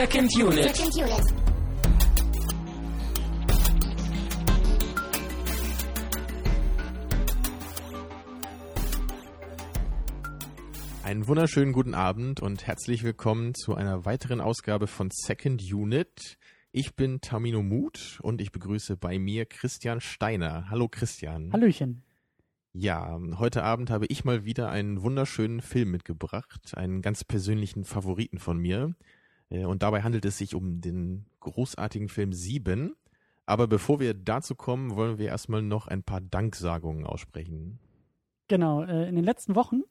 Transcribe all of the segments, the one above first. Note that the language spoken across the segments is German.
Second Unit. Second Unit. Einen wunderschönen guten Abend und herzlich willkommen zu einer weiteren Ausgabe von Second Unit. Ich bin Tamino Mut und ich begrüße bei mir Christian Steiner. Hallo Christian. Hallöchen. Ja, heute Abend habe ich mal wieder einen wunderschönen Film mitgebracht, einen ganz persönlichen Favoriten von mir. Äh, Und dabei handelt es sich um den großartigen Film Sieben. Aber bevor wir dazu kommen, wollen wir erstmal noch ein paar Danksagungen aussprechen. Genau, äh, in den letzten Wochen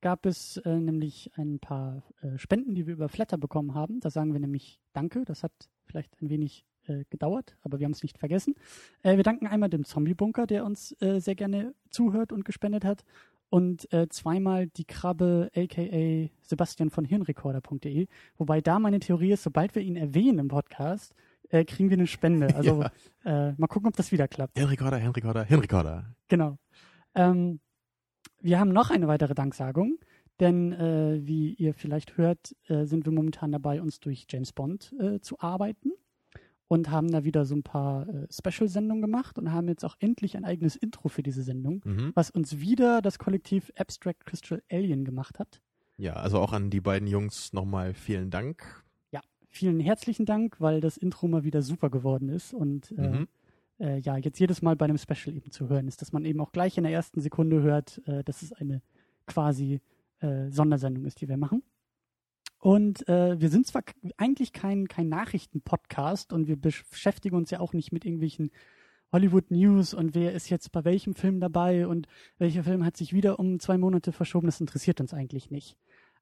gab es äh, nämlich ein paar Spenden, die wir über Flatter bekommen haben. Da sagen wir nämlich Danke. Das hat vielleicht ein wenig gedauert, aber wir haben es nicht vergessen. Wir danken einmal dem Zombie-Bunker, der uns sehr gerne zuhört und gespendet hat. Und äh, zweimal die Krabbe, aka Sebastian von Hirnrekorder.de. Wobei da meine Theorie ist, sobald wir ihn erwähnen im Podcast, äh, kriegen wir eine Spende. Also äh, mal gucken, ob das wieder klappt. Hirnrekorder, Hirnrekorder, Hirnrekorder. Genau. Ähm, wir haben noch eine weitere Danksagung, denn äh, wie ihr vielleicht hört, äh, sind wir momentan dabei, uns durch James Bond äh, zu arbeiten und haben da wieder so ein paar äh, Special-Sendungen gemacht und haben jetzt auch endlich ein eigenes Intro für diese Sendung, Mhm. was uns wieder das Kollektiv Abstract Crystal Alien gemacht hat. Ja, also auch an die beiden Jungs nochmal vielen Dank. Ja, vielen herzlichen Dank, weil das Intro mal wieder super geworden ist und äh, Mhm. äh, ja, jetzt jedes Mal bei einem Special eben zu hören ist, dass man eben auch gleich in der ersten Sekunde hört, äh, dass es eine quasi äh, Sondersendung ist, die wir machen. Und äh, wir sind zwar eigentlich kein, kein Nachrichten-Podcast und wir beschäftigen uns ja auch nicht mit irgendwelchen Hollywood News und wer ist jetzt bei welchem Film dabei und welcher Film hat sich wieder um zwei Monate verschoben, das interessiert uns eigentlich nicht.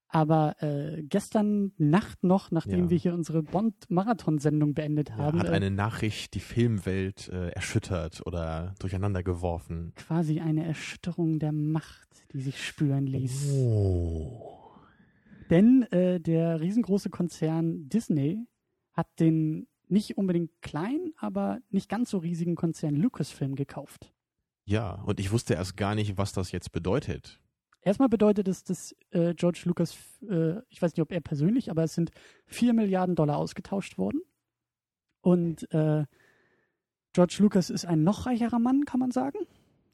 Aber äh, gestern Nacht noch, nachdem Ja. wir hier unsere Bond-Marathon-Sendung beendet Ja, haben, hat äh, eine Nachricht die Filmwelt äh, erschüttert oder durcheinander geworfen. quasi eine Erschütterung der Macht, die sich spüren ließ. Oh. Denn äh, der riesengroße Konzern Disney hat den nicht unbedingt kleinen, aber nicht ganz so riesigen Konzern Lucasfilm gekauft. Ja, und ich wusste erst gar nicht, was das jetzt bedeutet. Erstmal bedeutet es, dass äh, George Lucas, äh, ich weiß nicht, ob er persönlich, aber es sind 4 Milliarden Dollar ausgetauscht worden. Und äh, George Lucas ist ein noch reicherer Mann, kann man sagen,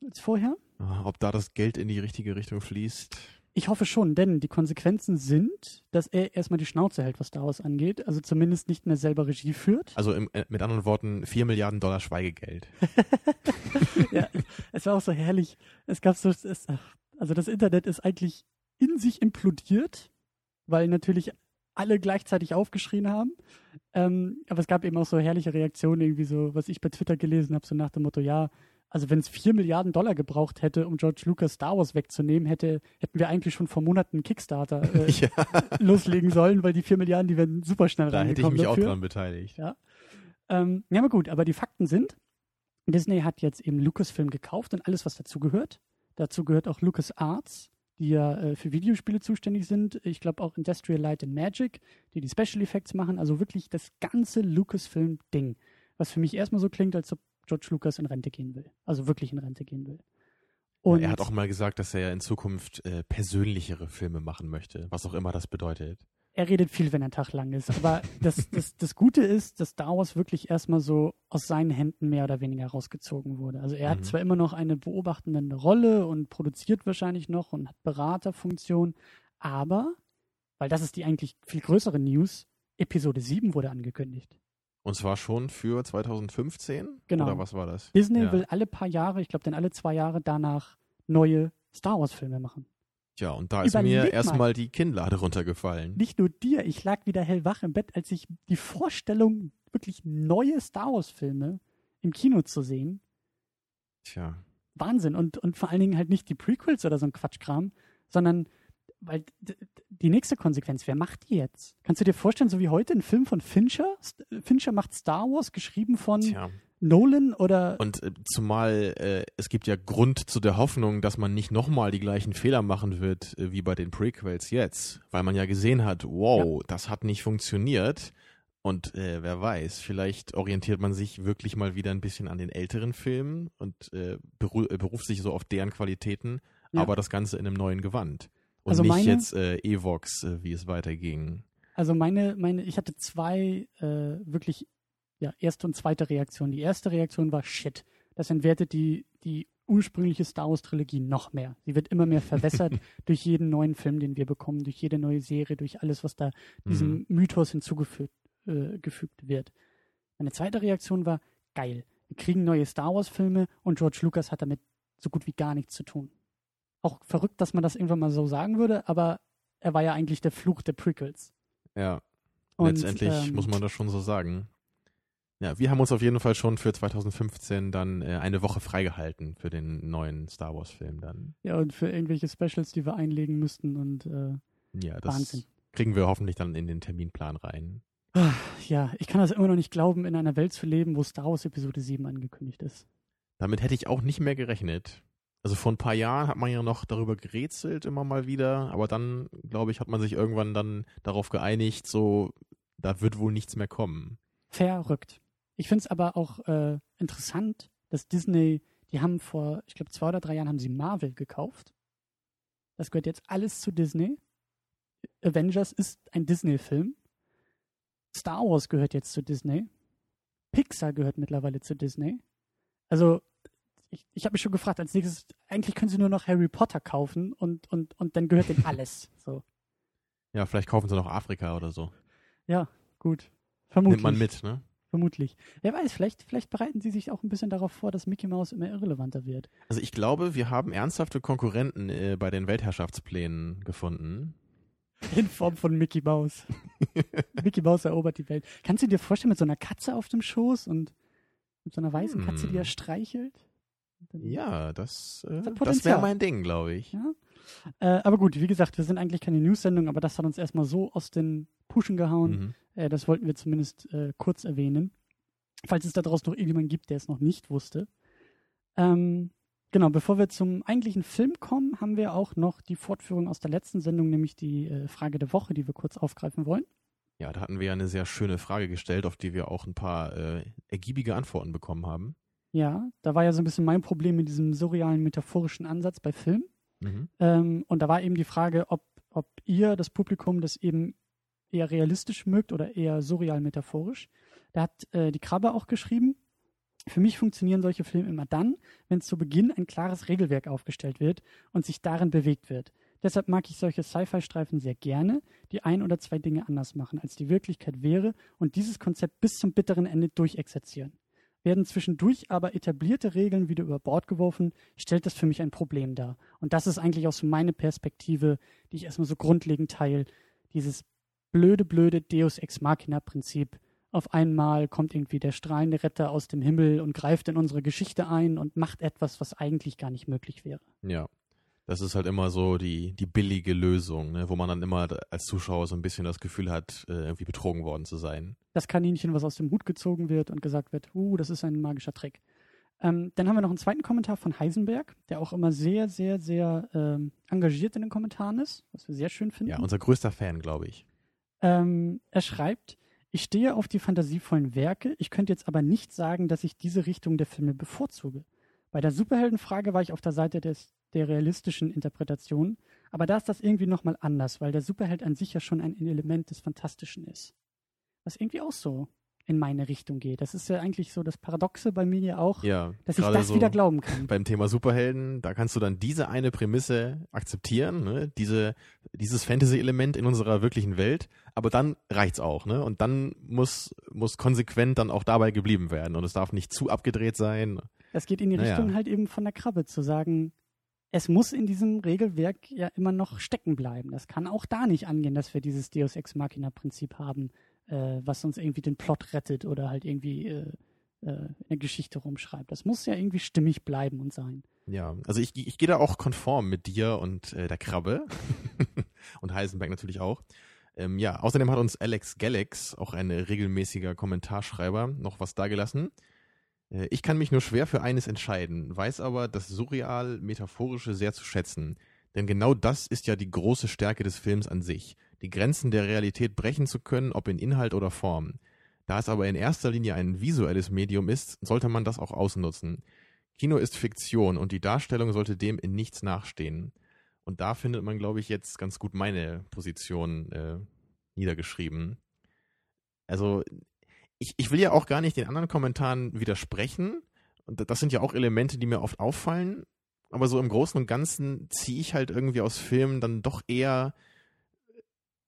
als vorher. Ah, Ob da das Geld in die richtige Richtung fließt. Ich hoffe schon, denn die Konsequenzen sind, dass er erstmal die Schnauze hält, was daraus angeht. Also zumindest nicht mehr selber Regie führt. Also im, äh, mit anderen Worten, 4 Milliarden Dollar Schweigegeld. ja, es war auch so herrlich. Es gab so, es, ach, also das Internet ist eigentlich in sich implodiert, weil natürlich alle gleichzeitig aufgeschrien haben. Ähm, aber es gab eben auch so herrliche Reaktionen, irgendwie so, was ich bei Twitter gelesen habe, so nach dem Motto, ja, also wenn es vier Milliarden Dollar gebraucht hätte, um George Lucas Star Wars wegzunehmen, hätte, hätten wir eigentlich schon vor Monaten Kickstarter äh, ja, loslegen sollen, weil die vier Milliarden, die werden super schnell da hätte ich reingekommen mich auch dafür. dran beteiligt. Ja. Ähm, ja, aber gut, aber die Fakten sind, Disney hat jetzt eben Lucasfilm gekauft und alles, was dazu gehört. Dazu gehört auch LucasArts, die ja äh, für Videospiele zuständig sind. Ich glaube auch Industrial Light and Magic, die die Special Effects machen. Also wirklich das ganze Lucasfilm-Ding. Was für mich erstmal so klingt, als ob George Lucas in Rente gehen will. Also wirklich in Rente gehen will. Und er hat auch mal gesagt, dass er ja in Zukunft äh, persönlichere Filme machen möchte, was auch immer das bedeutet. er redet viel, wenn er Tag lang ist. Aber das, das, das Gute ist, dass Star Wars wirklich erstmal so aus seinen Händen mehr oder weniger rausgezogen wurde. Also er Mhm. hat zwar immer noch eine beobachtende Rolle und produziert wahrscheinlich noch und hat Beraterfunktion, aber, weil das ist die eigentlich viel größere News, Episode 7 wurde angekündigt. Und zwar schon für 2015? Genau. Oder was war das? Disney ja. will alle paar Jahre, ich glaube dann alle zwei Jahre danach neue Star Wars Filme machen. Tja, und da ist Überleg mir mal. erstmal die Kinnlade runtergefallen. Nicht nur dir, ich lag wieder hellwach im Bett, als ich die Vorstellung, wirklich neue Star Wars Filme im Kino zu sehen, Tja. Wahnsinn. Und, und vor allen Dingen halt nicht die Prequels oder so ein Quatschkram, sondern weil die nächste Konsequenz, wer macht die jetzt? Kannst du dir vorstellen, so wie heute ein Film von Fincher? Fincher macht Star Wars, geschrieben von Tja. Nolan oder Und äh, zumal äh, es gibt ja Grund zu der Hoffnung, dass man nicht nochmal die gleichen Fehler machen wird äh, wie bei den Prequels jetzt, weil man ja gesehen hat, wow, das hat nicht funktioniert. Und äh, wer weiß, vielleicht orientiert man sich wirklich mal wieder ein bisschen an den älteren Filmen und äh, beru äh, beruft sich so auf deren Qualitäten, Ja. aber das Ganze in einem neuen Gewand. Und Also nicht meine- jetzt äh, Evox, äh, wie es weiterging. Also meine, meine, ich hatte zwei äh, wirklich, ja, erste und zweite Reaktion. Die erste Reaktion war Shit. Das entwertet die, die ursprüngliche Star Wars Trilogie noch mehr. Sie wird immer mehr verwässert durch jeden neuen Film, den wir bekommen, durch jede neue Serie, durch alles, was da diesem Mhm. Mythos hinzugefügt äh, gefügt wird. Meine zweite Reaktion war geil. Wir kriegen neue Star Wars Filme und George Lucas hat damit so gut wie gar nichts zu tun. Auch verrückt, dass man das irgendwann mal so sagen würde, aber er war ja eigentlich der Fluch der Prequels. Ja, Und, letztendlich ähm, muss man das schon so sagen. Ja, wir haben uns auf jeden Fall schon für 2015 dann äh, eine Woche freigehalten für den neuen Star Wars Film dann. Ja, und für irgendwelche Specials, die wir einlegen müssten und äh, Ja, das Wahnsinn. kriegen wir hoffentlich dann in den Terminplan rein. ja, ich kann das immer noch nicht glauben, in einer Welt zu leben, wo Star Wars Episode 7 angekündigt ist. Damit hätte ich auch nicht mehr gerechnet. Also vor ein paar Jahren hat man ja noch darüber gerätselt immer mal wieder, aber dann, glaube ich, hat man sich irgendwann dann darauf geeinigt, so, da wird wohl nichts mehr kommen. Verrückt. Ich finde es aber auch äh, interessant, dass Disney, die haben vor, ich glaube, zwei oder drei Jahren haben sie Marvel gekauft. Das gehört jetzt alles zu Disney. Avengers ist ein Disney-Film. Star Wars gehört jetzt zu Disney. Pixar gehört mittlerweile zu Disney. Also, ich, ich habe mich schon gefragt, als nächstes, eigentlich können sie nur noch Harry Potter kaufen und, und, und dann gehört denen alles. So, Ja, vielleicht kaufen sie noch Afrika oder so. ja, gut. Vermutlich. Nimmt man mit, ne? Vermutlich. Wer weiß, vielleicht, vielleicht bereiten sie sich auch ein bisschen darauf vor, dass Mickey Mouse immer irrelevanter wird. Also ich glaube, wir haben ernsthafte Konkurrenten äh, bei den Weltherrschaftsplänen gefunden. In Form von Mickey Mouse. Mickey Mouse erobert die Welt. Kannst du dir vorstellen, mit so einer Katze auf dem Schoß und mit so einer weißen Katze, die er Hm. streichelt? Dann- Ja, das, äh, das Potenzial. wäre mein Ding, glaube ich. Ja. Äh, aber gut, wie gesagt, wir sind eigentlich keine News-Sendung, aber das hat uns erstmal so aus den Puschen gehauen. Mhm. Äh, das wollten wir zumindest äh, kurz erwähnen. Falls es da draußen noch irgendjemanden gibt, der es noch nicht wusste. Ähm, genau, bevor wir zum eigentlichen Film kommen, haben wir auch noch die Fortführung aus der letzten Sendung, nämlich die äh, Frage der Woche, die wir kurz aufgreifen wollen. Ja, da hatten wir ja eine sehr schöne Frage gestellt, auf die wir auch ein paar äh, ergiebige Antworten bekommen haben. Ja, da war ja so ein bisschen mein Problem mit diesem surrealen, metaphorischen Ansatz bei Film. Mhm. Ähm, und da war eben die Frage, ob, ob ihr, das Publikum, das eben eher realistisch mögt oder eher surreal metaphorisch. Da hat äh, die Krabbe auch geschrieben, für mich funktionieren solche Filme immer dann, wenn zu Beginn ein klares Regelwerk aufgestellt wird und sich darin bewegt wird. Deshalb mag ich solche Sci-Fi-Streifen sehr gerne, die ein oder zwei Dinge anders machen, als die Wirklichkeit wäre und dieses Konzept bis zum bitteren Ende durchexerzieren. Werden zwischendurch aber etablierte Regeln wieder über Bord geworfen, stellt das für mich ein Problem dar. Und das ist eigentlich auch so meine Perspektive, die ich erstmal so grundlegend teile. Dieses blöde, blöde Deus Ex Machina Prinzip. Auf einmal kommt irgendwie der strahlende Retter aus dem Himmel und greift in unsere Geschichte ein und macht etwas, was eigentlich gar nicht möglich wäre. Ja. Das ist halt immer so die, die billige Lösung, ne? wo man dann immer als Zuschauer so ein bisschen das Gefühl hat, äh, irgendwie betrogen worden zu sein. Das Kaninchen, was aus dem Hut gezogen wird und gesagt wird, uh, das ist ein magischer Trick. Ähm, dann haben wir noch einen zweiten Kommentar von Heisenberg, der auch immer sehr, sehr, sehr ähm, engagiert in den Kommentaren ist, was wir sehr schön finden. Ja, unser größter Fan, glaube ich. Ähm, er schreibt, ich stehe auf die fantasievollen Werke, ich könnte jetzt aber nicht sagen, dass ich diese Richtung der Filme bevorzuge. Bei der Superheldenfrage war ich auf der Seite des, der realistischen Interpretation, aber da ist das irgendwie nochmal anders, weil der Superheld an sich ja schon ein Element des Fantastischen ist. Was irgendwie auch so in meine Richtung geht. Das ist ja eigentlich so das Paradoxe bei mir ja auch, Ja, dass ich das so wieder glauben kann. beim Thema Superhelden, da kannst du dann diese eine Prämisse akzeptieren, ne? diese, dieses Fantasy-Element in unserer wirklichen Welt, aber dann reicht's auch, ne? Und dann muss, muss konsequent dann auch dabei geblieben werden und es darf nicht zu abgedreht sein. Das geht in die Naja. Richtung halt eben von der Krabbe, zu sagen, es muss in diesem Regelwerk ja immer noch stecken bleiben. Das kann auch da nicht angehen, dass wir dieses Deus Ex Machina Prinzip haben, äh, was uns irgendwie den Plot rettet oder halt irgendwie äh, äh, in der Geschichte rumschreibt. Das muss ja irgendwie stimmig bleiben und sein. Ja, also ich, ich gehe da auch konform mit dir und äh, der Krabbe und Heisenberg natürlich auch. Ähm, ja, außerdem hat uns Alex Galax, auch ein regelmäßiger Kommentarschreiber, noch was dagelassen. Äh, ich kann mich nur schwer für eines entscheiden, weiß aber das surreal-metaphorische sehr zu schätzen. Denn genau das ist ja die große Stärke des Films an sich, die Grenzen der Realität brechen zu können, ob in Inhalt oder Form. Da es aber in erster Linie ein visuelles Medium ist, sollte man das auch ausnutzen. Kino ist Fiktion und die Darstellung sollte dem in nichts nachstehen. Und da findet man, glaube ich, jetzt ganz gut meine Position äh, niedergeschrieben. Also ich, ich will ja auch gar nicht den anderen Kommentaren widersprechen. Und das sind ja auch Elemente, die mir oft auffallen. Aber so im Großen und Ganzen ziehe ich halt irgendwie aus Filmen dann doch eher,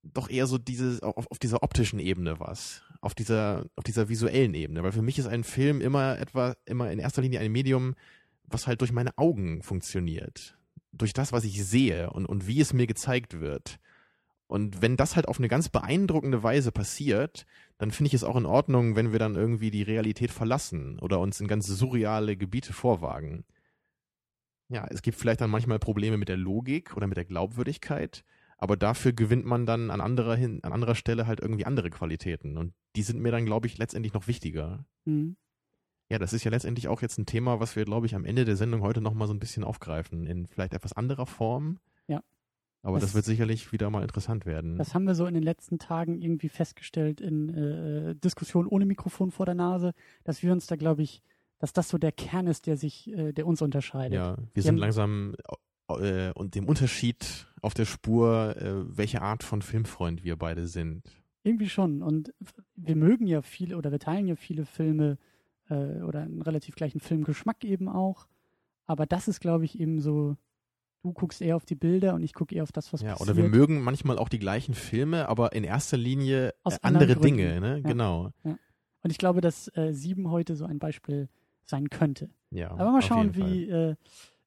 doch eher so diese, auf, auf dieser optischen Ebene was. Auf dieser, auf dieser visuellen Ebene. Weil für mich ist ein Film immer etwa, immer in erster Linie ein Medium, was halt durch meine Augen funktioniert. Durch das, was ich sehe und, und wie es mir gezeigt wird. Und wenn das halt auf eine ganz beeindruckende Weise passiert, dann finde ich es auch in Ordnung, wenn wir dann irgendwie die Realität verlassen oder uns in ganz surreale Gebiete vorwagen. Ja, es gibt vielleicht dann manchmal Probleme mit der Logik oder mit der Glaubwürdigkeit, aber dafür gewinnt man dann an anderer, hin, an anderer Stelle halt irgendwie andere Qualitäten. Und die sind mir dann, glaube ich, letztendlich noch wichtiger. Mhm. Ja, das ist ja letztendlich auch jetzt ein Thema, was wir, glaube ich, am Ende der Sendung heute nochmal so ein bisschen aufgreifen, in vielleicht etwas anderer Form. Ja. Aber das, das, wird sicherlich wieder mal interessant werden. Das haben wir so in den letzten Tagen irgendwie festgestellt in äh, Diskussionen ohne Mikrofon vor der Nase, dass wir uns da, glaube ich, dass das so der Kern ist, der sich, äh, der uns unterscheidet. Ja, wir, wir sind langsam äh, und dem Unterschied auf der Spur, äh, welche Art von Filmfreund wir beide sind. Irgendwie schon. Und wir mögen ja viele oder wir teilen ja viele Filme äh, oder einen relativ gleichen Filmgeschmack eben auch. Aber das ist, glaube ich, eben so du guckst eher auf die Bilder und ich gucke eher auf das, was ja, passiert. Oder wir mögen manchmal auch die gleichen Filme, aber in erster Linie Aus andere Dinge, ne? Ja. Genau. Ja. Und ich glaube, dass äh, Sieben heute so ein Beispiel sein könnte. Ja, aber mal schauen, wie, äh,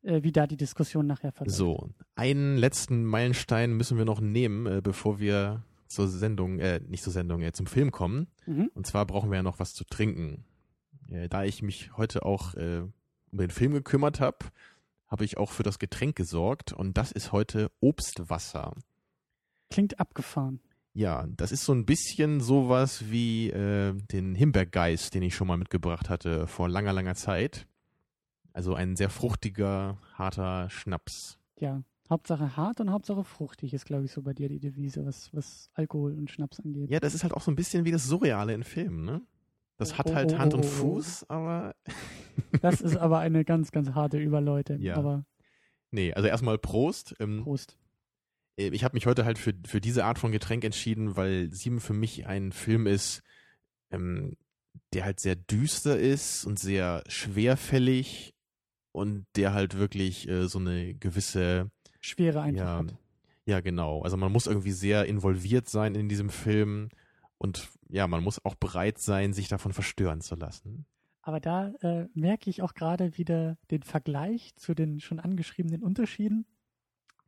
äh, wie da die Diskussion nachher verläuft. So, einen letzten Meilenstein müssen wir noch nehmen, äh, bevor wir zur Sendung, äh, nicht zur Sendung, äh, zum Film kommen. Mhm. Und zwar brauchen wir ja noch was zu trinken. Äh, da ich mich heute auch äh, um den Film gekümmert habe, habe ich auch für das Getränk gesorgt und das ist heute Obstwasser. Klingt abgefahren. Ja, das ist so ein bisschen sowas wie äh, den Himbeergeist, den ich schon mal mitgebracht hatte vor langer, langer Zeit. Also ein sehr fruchtiger, harter Schnaps. Ja, Hauptsache hart und Hauptsache fruchtig ist, glaube ich, so bei dir die Devise, was, was Alkohol und Schnaps angeht. Ja, das ist halt auch so ein bisschen wie das Surreale in Filmen, ne? Das hat halt oh, Hand und oh, oh, Fuß, aber. das ist aber eine ganz, ganz harte Überleute. Ja. Aber nee, also erstmal Prost. Ähm, Prost. Äh, ich habe mich heute halt für, für diese Art von Getränk entschieden, weil Sieben für mich ein Film ist, ähm, der halt sehr düster ist und sehr schwerfällig und der halt wirklich äh, so eine gewisse Schwere einfach ja, hat. Ja, genau. Also man muss irgendwie sehr involviert sein in diesem Film und ja, man muss auch bereit sein, sich davon verstören zu lassen. Aber da äh, merke ich auch gerade wieder den Vergleich zu den schon angeschriebenen Unterschieden.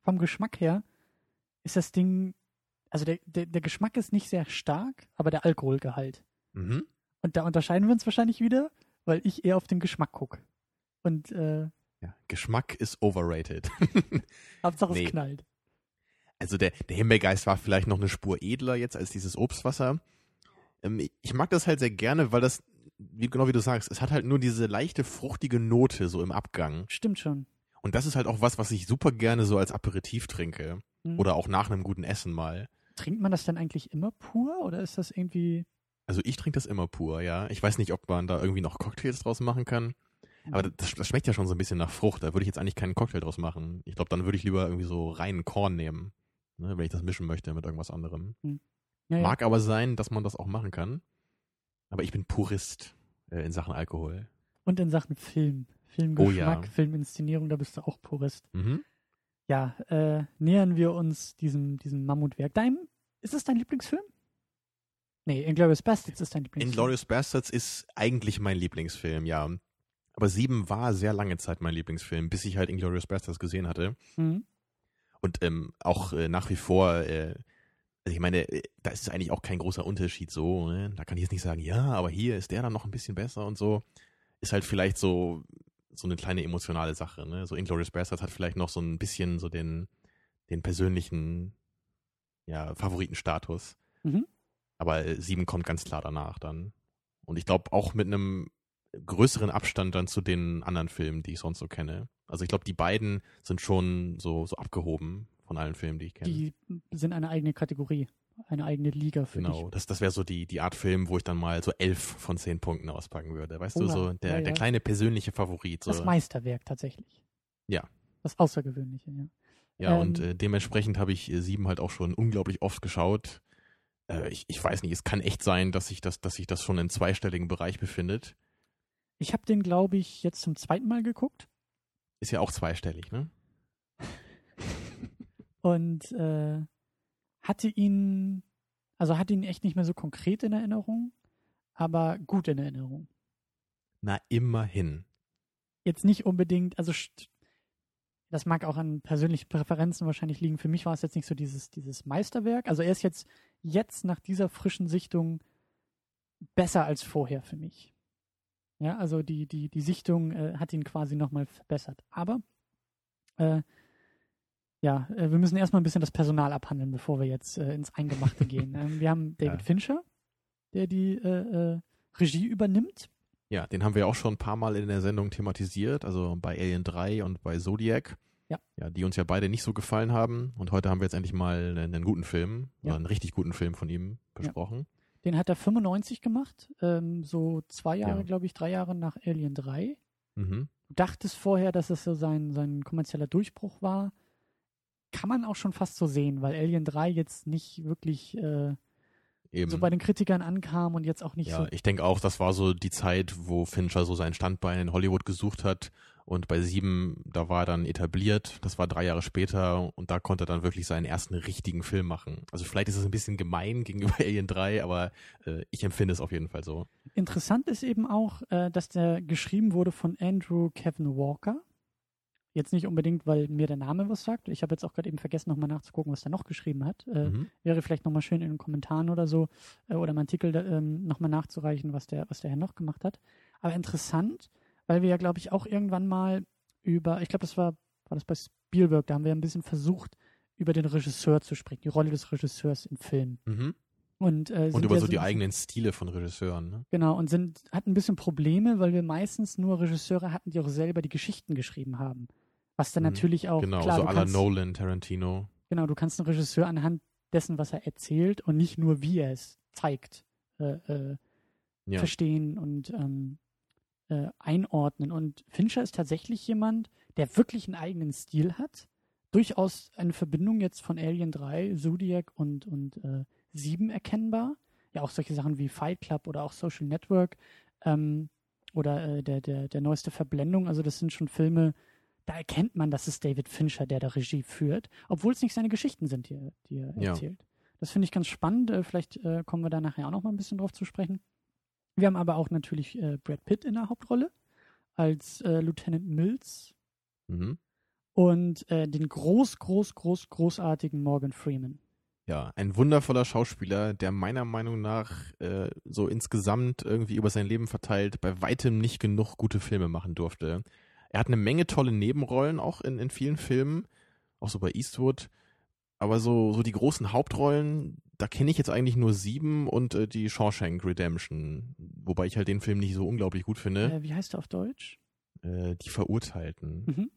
Vom Geschmack her ist das Ding, also der, der, der Geschmack ist nicht sehr stark, aber der Alkoholgehalt. Mhm. Und da unterscheiden wir uns wahrscheinlich wieder, weil ich eher auf den Geschmack gucke. Und äh, ja, Geschmack ist overrated. Hauptsache nee. es knallt. Also der, der Himbeergeist war vielleicht noch eine Spur edler jetzt als dieses Obstwasser. Ähm, ich mag das halt sehr gerne, weil das, wie, genau wie du sagst, es hat halt nur diese leichte, fruchtige Note so im Abgang. Stimmt schon. Und das ist halt auch was, was ich super gerne so als Aperitif trinke. Mhm. Oder auch nach einem guten Essen mal. Trinkt man das dann eigentlich immer pur oder ist das irgendwie. Also ich trinke das immer pur, ja. Ich weiß nicht, ob man da irgendwie noch Cocktails draus machen kann. Aber das, das, schmeckt ja schon so ein bisschen nach Frucht. Da würde ich jetzt eigentlich keinen Cocktail draus machen. Ich glaube, dann würde ich lieber irgendwie so reinen Korn nehmen ne, wenn ich das mischen möchte mit irgendwas anderem. Hm. Ja, Mag aber sein, dass man das auch machen kann. Aber ich bin Purist äh, in Sachen Alkohol. Und in Sachen Film. Filmgeschmack, oh, ja. Filminszenierung, da bist du auch Purist. Mhm. Ja, äh, nähern wir uns diesem, diesem Mammutwerk. Dein, ist das dein Lieblingsfilm? Nee, Inglourious Bastards ist dein Lieblingsfilm. Inglourious Bastards ist eigentlich mein Lieblingsfilm, ja. Aber Sieben war sehr lange Zeit mein Lieblingsfilm, bis ich halt Inglourious Bastards gesehen hatte. Mhm. Und ähm, auch äh, nach wie vor, äh, also ich meine, äh, da ist eigentlich auch kein großer Unterschied so. Ne? Da kann ich jetzt nicht sagen, ja, aber hier ist der dann noch ein bisschen besser und so. Ist halt vielleicht so so eine kleine emotionale Sache. Ne? So Inglourious Bastards hat vielleicht noch so ein bisschen so den den persönlichen ja, Favoritenstatus. Mhm. Aber äh, sieben kommt ganz klar danach dann. Und ich glaube auch mit einem größeren Abstand dann zu den anderen Filmen, die ich sonst so kenne. Also ich glaube, die beiden sind schon so, so abgehoben von allen Filmen, die ich kenne. Die sind eine eigene Kategorie, eine eigene Liga für genau, dich. das, das wäre so die, die Art Film, wo ich dann mal so elf von zehn Punkten auspacken würde. Weißt Oder, du, so der, ja, ja. der kleine persönliche Favorit. So. Das Meisterwerk tatsächlich. Ja. Das Außergewöhnliche, ja. Ja, ähm, und äh, dementsprechend habe ich äh, sieben halt auch schon unglaublich oft geschaut. Äh, ich, ich weiß nicht, es kann echt sein, dass sich das, dass sich das schon im zweistelligen Bereich befindet. Ich habe den, glaube ich, jetzt zum zweiten Mal geguckt. Ist ja auch zweistellig, ne? Und äh, hatte ihn, also hatte ihn echt nicht mehr so konkret in Erinnerung, aber gut in Erinnerung. Na, immerhin. Jetzt nicht unbedingt, also das mag auch an persönlichen Präferenzen wahrscheinlich liegen. Für mich war es jetzt nicht so dieses, dieses Meisterwerk. Also er ist jetzt, jetzt nach dieser frischen Sichtung besser als vorher für mich. Ja, also die, die, die Sichtung äh, hat ihn quasi nochmal verbessert. Aber äh, ja, äh, wir müssen erstmal ein bisschen das Personal abhandeln, bevor wir jetzt äh, ins Eingemachte gehen. Ähm, wir haben David ja. Fincher, der die äh, äh, Regie übernimmt. Ja, den haben wir auch schon ein paar Mal in der Sendung thematisiert, also bei Alien 3 und bei Zodiac. Ja. ja. Die uns ja beide nicht so gefallen haben. Und heute haben wir jetzt endlich mal einen, einen guten Film, ja. einen richtig guten Film von ihm besprochen. Den hat er 95 gemacht, ähm, so zwei Jahre, ja. glaube ich, drei Jahre nach Alien 3. Mhm. Du dachtest vorher, dass es so sein, sein kommerzieller Durchbruch war. Kann man auch schon fast so sehen, weil Alien 3 jetzt nicht wirklich äh, Eben. so bei den Kritikern ankam und jetzt auch nicht ja, so. Ja, ich denke auch, das war so die Zeit, wo Fincher so sein Standbein in Hollywood gesucht hat und bei sieben, da war er dann etabliert. Das war drei Jahre später und da konnte er dann wirklich seinen ersten richtigen Film machen. Also vielleicht ist es ein bisschen gemein gegenüber Alien 3, aber äh, ich empfinde es auf jeden Fall so. Interessant ist eben auch, äh, dass der geschrieben wurde von Andrew Kevin Walker. Jetzt nicht unbedingt, weil mir der Name was sagt. Ich habe jetzt auch gerade eben vergessen, nochmal nachzugucken, was der noch geschrieben hat. Äh, mhm. Wäre vielleicht nochmal schön in den Kommentaren oder so äh, oder im Artikel ähm, nochmal nachzureichen, was der, was der Herr noch gemacht hat. Aber interessant, weil wir ja, glaube ich, auch irgendwann mal über, ich glaube, das war, war das bei Spielberg, da haben wir ein bisschen versucht, über den Regisseur zu sprechen, die Rolle des Regisseurs im Film. Mhm. Und, äh, und über ja so die eigenen Stile von Regisseuren. Ne? Genau, und sind, hatten ein bisschen Probleme, weil wir meistens nur Regisseure hatten, die auch selber die Geschichten geschrieben haben. Was dann mhm. natürlich auch. Genau, klar, so à la Nolan, Tarantino. Genau, du kannst einen Regisseur anhand dessen, was er erzählt und nicht nur, wie er es zeigt, äh, äh, ja. verstehen und ähm, äh, einordnen. Und Fincher ist tatsächlich jemand, der wirklich einen eigenen Stil hat. Durchaus eine Verbindung jetzt von Alien 3, Zodiac und, und äh, 7 erkennbar. Ja, auch solche Sachen wie Fight Club oder auch Social Network ähm, oder äh, der, der, der neueste Verblendung. Also das sind schon Filme, da erkennt man, dass es David Fincher, der da Regie führt, obwohl es nicht seine Geschichten sind, die er, die er ja. erzählt. Das finde ich ganz spannend. Äh, vielleicht äh, kommen wir da nachher auch noch mal ein bisschen drauf zu sprechen. Wir haben aber auch natürlich äh, Brad Pitt in der Hauptrolle als äh, Lieutenant Mills mhm. und äh, den groß, groß, groß, großartigen Morgan Freeman. Ja, ein wundervoller Schauspieler, der meiner Meinung nach äh, so insgesamt irgendwie über sein Leben verteilt bei weitem nicht genug gute Filme machen durfte. Er hat eine Menge tolle Nebenrollen auch in, in vielen Filmen, auch so bei Eastwood. Aber so, so die großen Hauptrollen, da kenne ich jetzt eigentlich nur sieben und äh, die Shawshank Redemption, wobei ich halt den Film nicht so unglaublich gut finde. Äh, wie heißt er auf Deutsch? Äh, die Verurteilten. Mhm.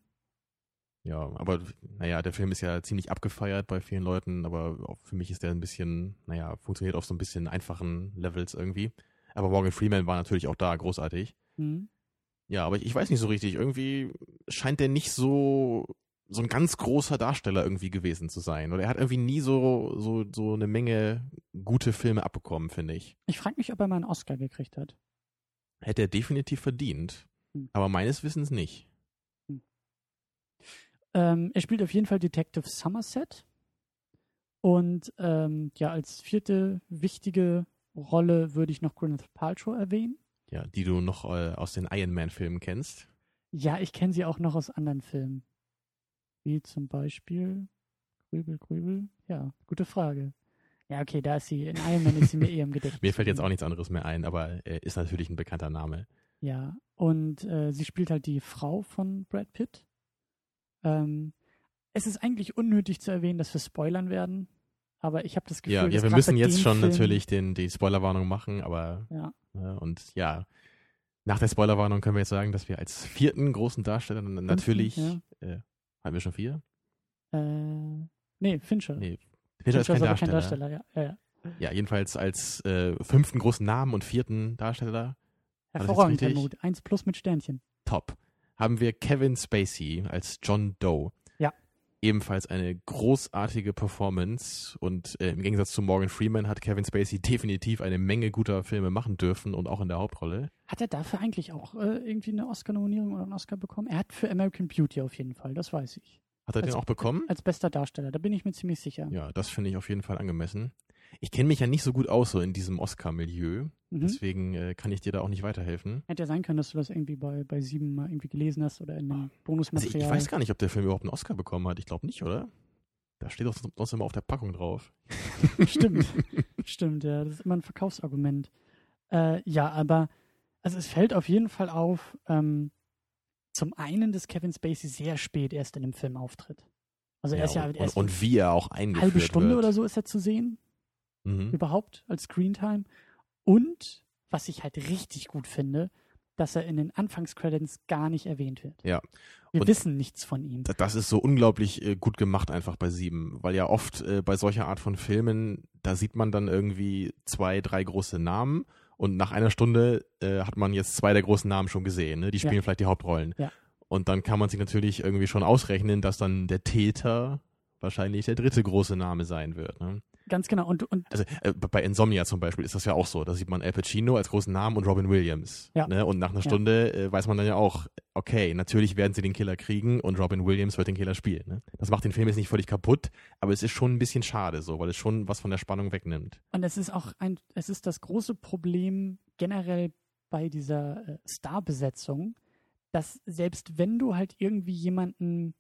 Ja, aber naja, der Film ist ja ziemlich abgefeiert bei vielen Leuten, aber auch für mich ist der ein bisschen, naja, funktioniert auf so ein bisschen einfachen Levels irgendwie. Aber Morgan Freeman war natürlich auch da großartig. Mhm. Ja, aber ich, ich weiß nicht so richtig. Irgendwie scheint der nicht so so ein ganz großer Darsteller irgendwie gewesen zu sein. Oder er hat irgendwie nie so, so, so eine Menge gute Filme abbekommen, finde ich. Ich frage mich, ob er mal einen Oscar gekriegt hat. Hätte er definitiv verdient. Hm. Aber meines Wissens nicht. Hm. Ähm, er spielt auf jeden Fall Detective Somerset. Und ähm, ja, als vierte wichtige Rolle würde ich noch Gwyneth Paltrow erwähnen. Ja, die du noch äh, aus den Iron Man-Filmen kennst. Ja, ich kenne sie auch noch aus anderen Filmen. Wie zum Beispiel Grübel, Grübel? Ja, gute Frage. Ja, okay, da ist sie, in Iron Man ist sie mir eh im Gedächtnis. mir fällt jetzt auch nichts anderes mehr ein, aber äh, ist natürlich ein bekannter Name. Ja, und äh, sie spielt halt die Frau von Brad Pitt. Ähm, es ist eigentlich unnötig zu erwähnen, dass wir spoilern werden, aber ich habe das Gefühl, ja, ja wir müssen jetzt schon Film natürlich den, die Spoilerwarnung machen, aber ja. Äh, und ja, nach der Spoilerwarnung können wir jetzt sagen, dass wir als vierten großen Darsteller natürlich ja. äh, haben wir schon vier? Äh, nee, Fincher. Nee, Fincher, ist kein ist Darsteller. kein Darsteller. Ja, ja, ja. ja jedenfalls als äh, fünften großen Namen und vierten Darsteller. Hervorragend, Helmut. Eins plus mit Sternchen. Top. Haben wir Kevin Spacey als John Doe. Ebenfalls eine großartige Performance und äh, im Gegensatz zu Morgan Freeman hat Kevin Spacey definitiv eine Menge guter Filme machen dürfen und auch in der Hauptrolle. Hat er dafür eigentlich auch äh, irgendwie eine Oscar-Nominierung oder einen Oscar bekommen? Er hat für American Beauty auf jeden Fall, das weiß ich. Hat er als, den auch bekommen? Als bester Darsteller, da bin ich mir ziemlich sicher. Ja, das finde ich auf jeden Fall angemessen. Ich kenne mich ja nicht so gut aus so in diesem Oscar-Milieu, mhm. deswegen äh, kann ich dir da auch nicht weiterhelfen. Hätte ja sein können, dass du das irgendwie bei, bei Sieben mal irgendwie gelesen hast oder in dem Bonusmaterial. Also ich, ich weiß gar nicht, ob der Film überhaupt einen Oscar bekommen hat. Ich glaube nicht, oder? Da steht doch sonst immer auf der Packung drauf. Stimmt. Stimmt, ja. Das ist immer ein Verkaufsargument. Äh, ja, aber also es fällt auf jeden Fall auf, ähm, zum einen, dass Kevin Spacey sehr spät erst in dem Film auftritt. Also er ist ja und, und, und wie er auch eingeführt halbe Stunde wird. oder so ist er zu sehen Mhm. überhaupt als Screentime. Und was ich halt richtig gut finde, dass er in den Anfangscredits gar nicht erwähnt wird. Ja. Wir Und wissen nichts von ihm. Da- Das ist so unglaublich äh, gut gemacht einfach bei Sieben, weil ja oft äh, bei solcher Art von Filmen, da sieht man dann irgendwie zwei, drei große Namen und nach einer Stunde äh, hat man jetzt zwei der großen Namen schon gesehen, ne? die Ja. spielen vielleicht die Hauptrollen. Ja. Und dann kann man sich natürlich irgendwie schon ausrechnen, dass dann der Täter wahrscheinlich der dritte große Name sein wird. Ne? Ganz genau. Und, und Also äh, bei Insomnia zum Beispiel ist das ja auch so. Da sieht man Al Pacino als großen Namen und Robin Williams. Ja. Ne? Und nach einer Ja. Stunde äh, weiß man dann ja auch, okay, natürlich werden sie den Killer kriegen und Robin Williams wird den Killer spielen. Ne? Das macht den Film jetzt nicht völlig kaputt, aber es ist schon ein bisschen schade so, weil es schon was von der Spannung wegnimmt. Und es ist auch ein, es ist das große Problem generell bei dieser äh, Starbesetzung, dass selbst wenn du halt irgendwie jemanden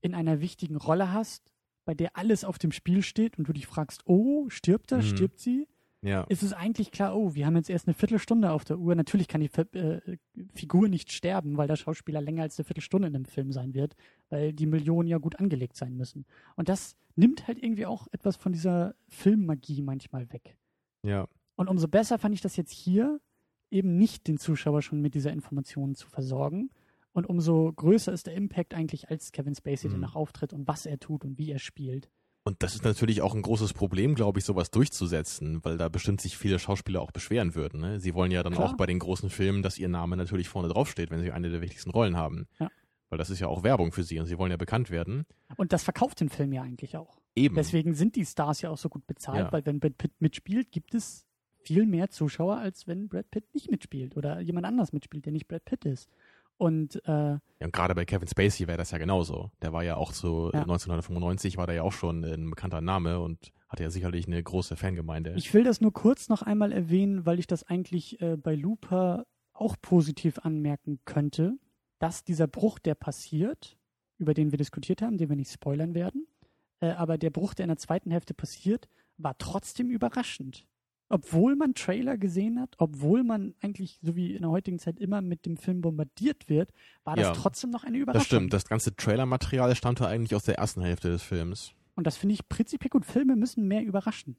in einer wichtigen Rolle hast, bei der alles auf dem Spiel steht und du dich fragst, oh, stirbt er, Mhm. stirbt sie, Ja. ist es eigentlich klar, oh, wir haben jetzt erst eine Viertelstunde auf der Uhr. Natürlich kann die äh, Figur nicht sterben, weil der Schauspieler länger als eine Viertelstunde in dem Film sein wird, weil die Millionen ja gut angelegt sein müssen. Und das nimmt halt irgendwie auch etwas von dieser Filmmagie manchmal weg. Ja. Und umso besser fand ich das jetzt hier, eben nicht den Zuschauer schon mit dieser Information zu versorgen. Und umso größer ist der Impact eigentlich, als Kevin Spacey Mhm. danach auftritt und was er tut und wie er spielt. Und das ist natürlich auch ein großes Problem, glaube ich, sowas durchzusetzen, weil da bestimmt sich viele Schauspieler auch beschweren würden. Ne? Sie wollen ja dann Klar. auch bei den großen Filmen, dass ihr Name natürlich vorne draufsteht, wenn sie eine der wichtigsten Rollen haben. Ja. Weil das ist ja auch Werbung für sie und sie wollen ja bekannt werden. Und das verkauft den Film ja eigentlich auch. Eben. Deswegen sind die Stars ja auch so gut bezahlt, Ja. weil wenn Brad Pitt mitspielt, gibt es viel mehr Zuschauer, als wenn Brad Pitt nicht mitspielt oder jemand anders mitspielt, der nicht Brad Pitt ist. Und äh, Ja, und gerade bei Kevin Spacey wäre das ja genauso. Der war ja auch so, Ja. 1995 war der ja auch schon ein bekannter Name und hatte ja sicherlich eine große Fangemeinde. ich will das nur kurz noch einmal erwähnen, weil ich das eigentlich äh, bei Looper auch positiv anmerken könnte, dass dieser Bruch, der passiert, über den wir diskutiert haben, den wir nicht spoilern werden, äh, aber der Bruch, der in der zweiten Hälfte passiert, war trotzdem überraschend. Obwohl man Trailer gesehen hat, obwohl man eigentlich, so wie in der heutigen Zeit immer mit dem Film bombardiert wird, war das Ja. trotzdem noch eine Überraschung. das stimmt, das ganze Trailermaterial stammte eigentlich aus der ersten Hälfte des Films. Und das finde ich prinzipiell gut. Filme müssen mehr überraschen.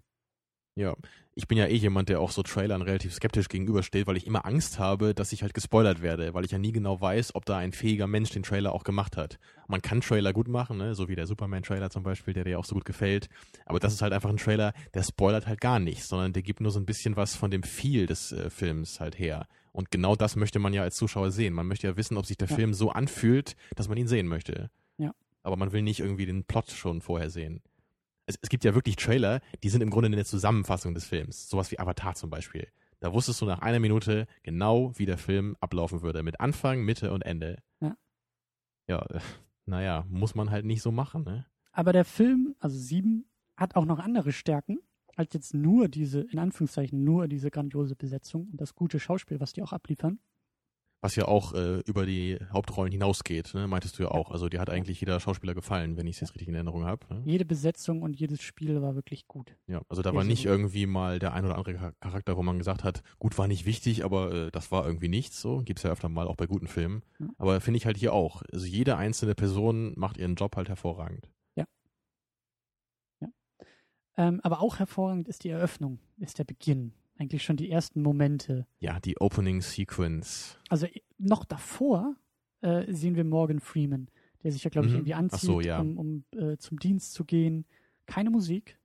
Ja, ich bin ja eh jemand, der auch so Trailern relativ skeptisch gegenübersteht, weil ich immer Angst habe, dass ich halt gespoilert werde, weil ich ja nie genau weiß, ob da ein fähiger Mensch den Trailer auch gemacht hat. Man kann Trailer gut machen, ne? so wie der Superman-Trailer zum Beispiel, der dir ja auch so gut gefällt. Aber das ist halt einfach ein Trailer, der spoilert halt gar nichts, sondern der gibt nur so ein bisschen was von dem Feel des äh, Films halt her. Und genau das möchte man ja als Zuschauer sehen. Man möchte ja wissen, ob sich der Ja. Film so anfühlt, dass man ihn sehen möchte. Ja. Aber man will nicht irgendwie den Plot schon vorher sehen es, es gibt ja wirklich Trailer, die sind im Grunde eine Zusammenfassung des Films. Sowas wie Avatar zum Beispiel. Da wusstest du nach einer Minute genau, wie der Film ablaufen würde. Mit Anfang, Mitte und Ende. Ja. Ja, äh, naja, muss man halt nicht so machen, ne? Aber der Film, also sieben, hat auch noch andere Stärken, als jetzt nur diese, in Anführungszeichen, nur diese grandiose Besetzung und das gute Schauspiel, was die auch abliefern. Was ja auch äh, über die Hauptrollen hinausgeht, ne? meintest du ja auch. Also dir hat eigentlich jeder Schauspieler gefallen, wenn ich es jetzt richtig in Erinnerung habe. Ne? Jede Besetzung und jedes Spiel war wirklich gut. Ja, also da Ja, war nicht gut. irgendwie mal der ein oder andere Char- Charakter, wo man gesagt hat, gut war nicht wichtig, aber äh, das war irgendwie nichts. So gibt's ja öfter mal auch bei guten Filmen. Ja. Aber finde ich halt hier auch. Also jede einzelne Person macht ihren Job halt hervorragend. Ähm, aber auch hervorragend ist die Eröffnung, ist der Beginn. Eigentlich schon die ersten Momente. Ja, die Opening Sequence. Also äh, noch davor äh, sehen wir Morgan Freeman, der sich ja, glaube ich, Mhm. irgendwie anzieht, so, ja. um, um äh, zum Dienst zu gehen. Keine Musik,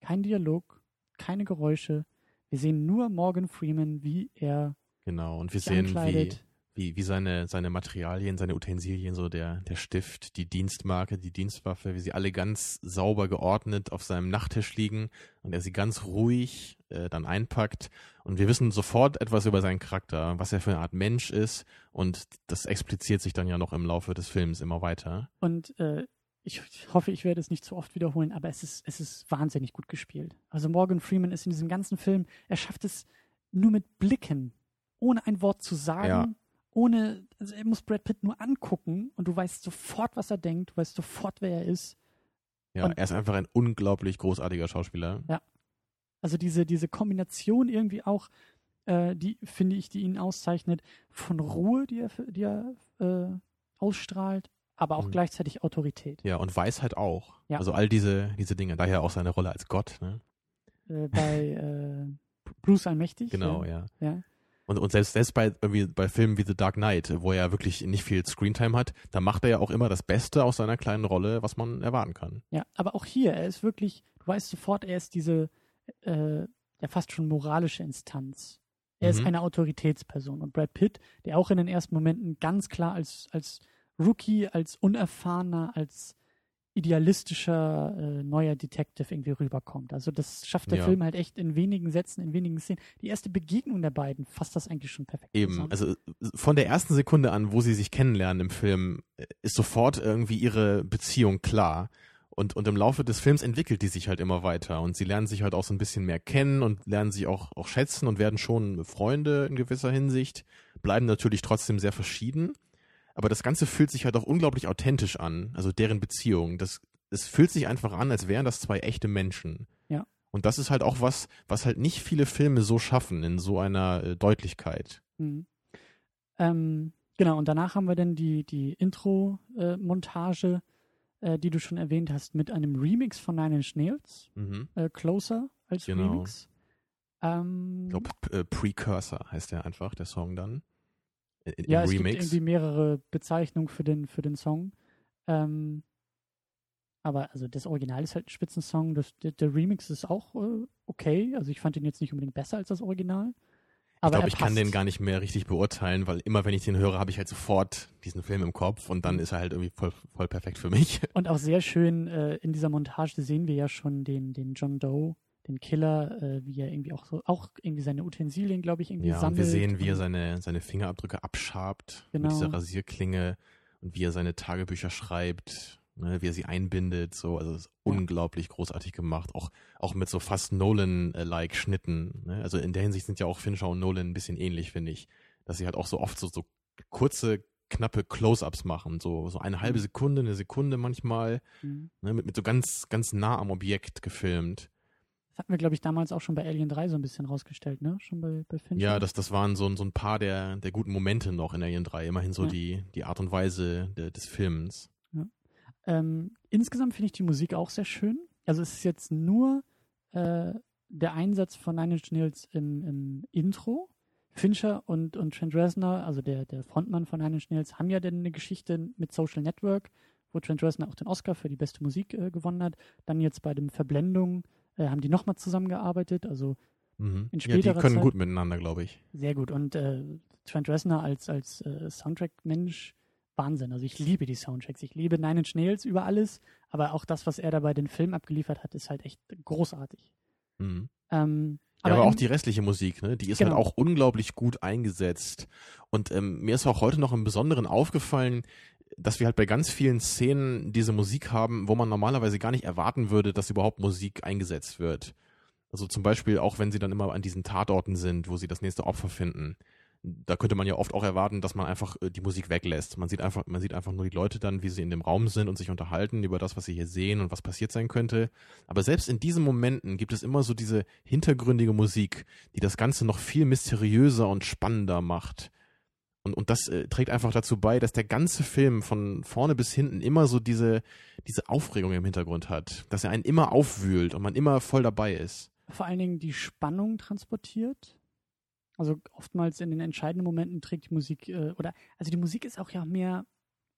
kein Dialog, keine Geräusche. Wir sehen nur Morgan Freeman, wie er Genau. Und wir sehen, wie. Wie, wie seine, seine Materialien, seine Utensilien, so der, der Stift, die Dienstmarke, die Dienstwaffe, wie sie alle ganz sauber geordnet auf seinem Nachttisch liegen und er sie ganz ruhig äh, dann einpackt. Und wir wissen sofort etwas über seinen Charakter, was er für eine Art Mensch ist und das expliziert sich dann ja noch im Laufe des Films immer weiter. Und äh, ich hoffe, ich werde es nicht zu oft wiederholen, aber es ist, es ist wahnsinnig gut gespielt. Also Morgan Freeman ist in diesem ganzen Film, er schafft es nur mit Blicken, ohne ein Wort zu sagen, ja ohne, also er muss Brad Pitt nur angucken und du weißt sofort, was er denkt, du weißt sofort, wer er ist. Ja, und, er ist einfach ein unglaublich großartiger Schauspieler. Ja. Also diese, diese Kombination irgendwie auch, äh, die finde ich, die ihn auszeichnet, von Ruhe, die er, die er äh, ausstrahlt, aber auch mhm. gleichzeitig Autorität. Ja, und Weisheit auch. Ja. Also all diese, diese Dinge, daher auch seine Rolle als Gott. Ne? Äh, bei äh, Bruce Allmächtig. Genau, ja. ja. Und, und selbst, selbst bei, irgendwie bei Filmen wie The Dark Knight, wo er ja wirklich nicht viel Screentime hat, da macht er ja auch immer das Beste aus seiner kleinen Rolle, was man erwarten kann. Ja, aber auch hier, er ist wirklich, du weißt sofort, er ist diese äh, ja fast schon moralische Instanz. Er mhm. ist eine Autoritätsperson. Und Brad Pitt, der auch in den ersten Momenten ganz klar als, als Rookie, als Unerfahrener, als idealistischer äh, neuer Detective irgendwie rüberkommt. Also das schafft der ja. Film halt echt in wenigen Sätzen, in wenigen Szenen. Die erste Begegnung der beiden fasst das eigentlich schon perfekt Eben, zusammen. also von der ersten Sekunde an, wo sie sich kennenlernen im Film, äh, ist sofort irgendwie ihre Beziehung klar. Und, und im Laufe des Films entwickelt die sich halt immer weiter und sie lernen sich halt auch so ein bisschen mehr kennen und lernen sich auch, auch schätzen und werden schon Freunde in gewisser Hinsicht, bleiben natürlich trotzdem sehr verschieden aber das Ganze fühlt sich halt auch unglaublich authentisch an, also deren Beziehung. Das, es fühlt sich einfach an, als wären das zwei echte Menschen. Ja. Und das ist halt auch was, was halt nicht viele Filme so schaffen, in so einer äh, Deutlichkeit. Mhm. Ähm, genau, und danach haben wir dann die, die Intro-Montage, äh, äh, die du schon erwähnt hast, mit einem Remix von Nine Inch Nails. Mhm. Äh, Closer als genau. Remix. Ähm, ich glaube, äh, Precursor heißt der einfach, der Song dann in, ja, es Remix. gibt irgendwie mehrere Bezeichnungen für den, für den Song. Ähm, aber also das Original ist halt ein Spitzensong. Das, der, der Remix ist auch äh, okay. Also ich fand den jetzt nicht unbedingt besser als das Original. Aber ich glaube, ich kann den gar nicht mehr richtig beurteilen, weil immer wenn ich den höre, habe ich halt sofort diesen Film im Kopf und dann mhm. ist er halt irgendwie voll, voll perfekt für mich. Und auch sehr schön äh, in dieser Montage sehen wir ja schon den, den John Doe den Killer, äh, wie er irgendwie auch so, auch irgendwie seine Utensilien, glaube ich, irgendwie ja, sammelt. Ja, wir sehen, wie er seine, seine Fingerabdrücke abschabt genau. mit dieser Rasierklinge und wie er seine Tagebücher schreibt, ne, wie er sie einbindet, so, also es ist unglaublich großartig gemacht, auch, auch mit so fast Nolan-like Schnitten, ne? also in der Hinsicht sind ja auch Fincher und Nolan ein bisschen ähnlich, finde ich, dass sie halt auch so oft so, so kurze, knappe Close-ups machen, so, so eine halbe mhm. Sekunde, eine Sekunde manchmal, mhm. ne, mit, mit so ganz, ganz nah am Objekt gefilmt hatten wir, glaube ich, damals auch schon bei Alien 3 so ein bisschen rausgestellt, ne? Schon bei, bei Fincher. Ja, das, das waren so, so ein paar der, der guten Momente noch in Alien 3. Immerhin so ja. die, die Art und Weise de, des Films. Ja. Ähm, insgesamt finde ich die Musik auch sehr schön. Also es ist jetzt nur äh, der Einsatz von Nine Inch Nails im, im Intro. Fincher und, und Trent Reznor, also der, der Frontmann von Nine Inch Nails, haben ja denn eine Geschichte mit Social Network, wo Trent Reznor auch den Oscar für die beste Musik äh, gewonnen hat. Dann jetzt bei dem Verblendung äh, haben die nochmal zusammengearbeitet. Also mhm. in späterer Ja, die können Zeit, gut miteinander, glaube ich. Sehr gut. Und äh, Trent Reznor als, als äh, Soundtrack-Mensch, Wahnsinn. Also ich liebe die Soundtracks. Ich liebe Nine Inch Nails über alles. Aber auch das, was er da bei den Filmen abgeliefert hat, ist halt echt großartig. Mhm. Ähm, ja, aber, aber auch die restliche Musik, ne? Die ist halt genau. halt auch unglaublich gut eingesetzt. Und ähm, mir ist auch heute noch im Besonderen aufgefallen, dass wir halt bei ganz vielen Szenen diese Musik haben, wo man normalerweise gar nicht erwarten würde, dass überhaupt Musik eingesetzt wird. Also zum Beispiel auch, wenn sie dann immer an diesen Tatorten sind, wo sie das nächste Opfer finden. Da könnte man ja oft auch erwarten, dass man einfach äh, die Musik weglässt. Man sieht einfach, man sieht einfach nur die Leute dann, wie sie in dem Raum sind und sich unterhalten über das, was sie hier sehen und was passiert sein könnte. Aber selbst in diesen Momenten gibt es immer so diese hintergründige Musik, die das Ganze noch viel mysteriöser und spannender macht. Und, und das äh, trägt einfach dazu bei, dass der ganze Film von vorne bis hinten immer so diese, diese Aufregung im Hintergrund hat. Dass er einen immer aufwühlt und man immer voll dabei ist. Vor allen Dingen die Spannung transportiert. Also oftmals in den entscheidenden Momenten trägt die Musik, äh, oder, also die Musik ist auch ja mehr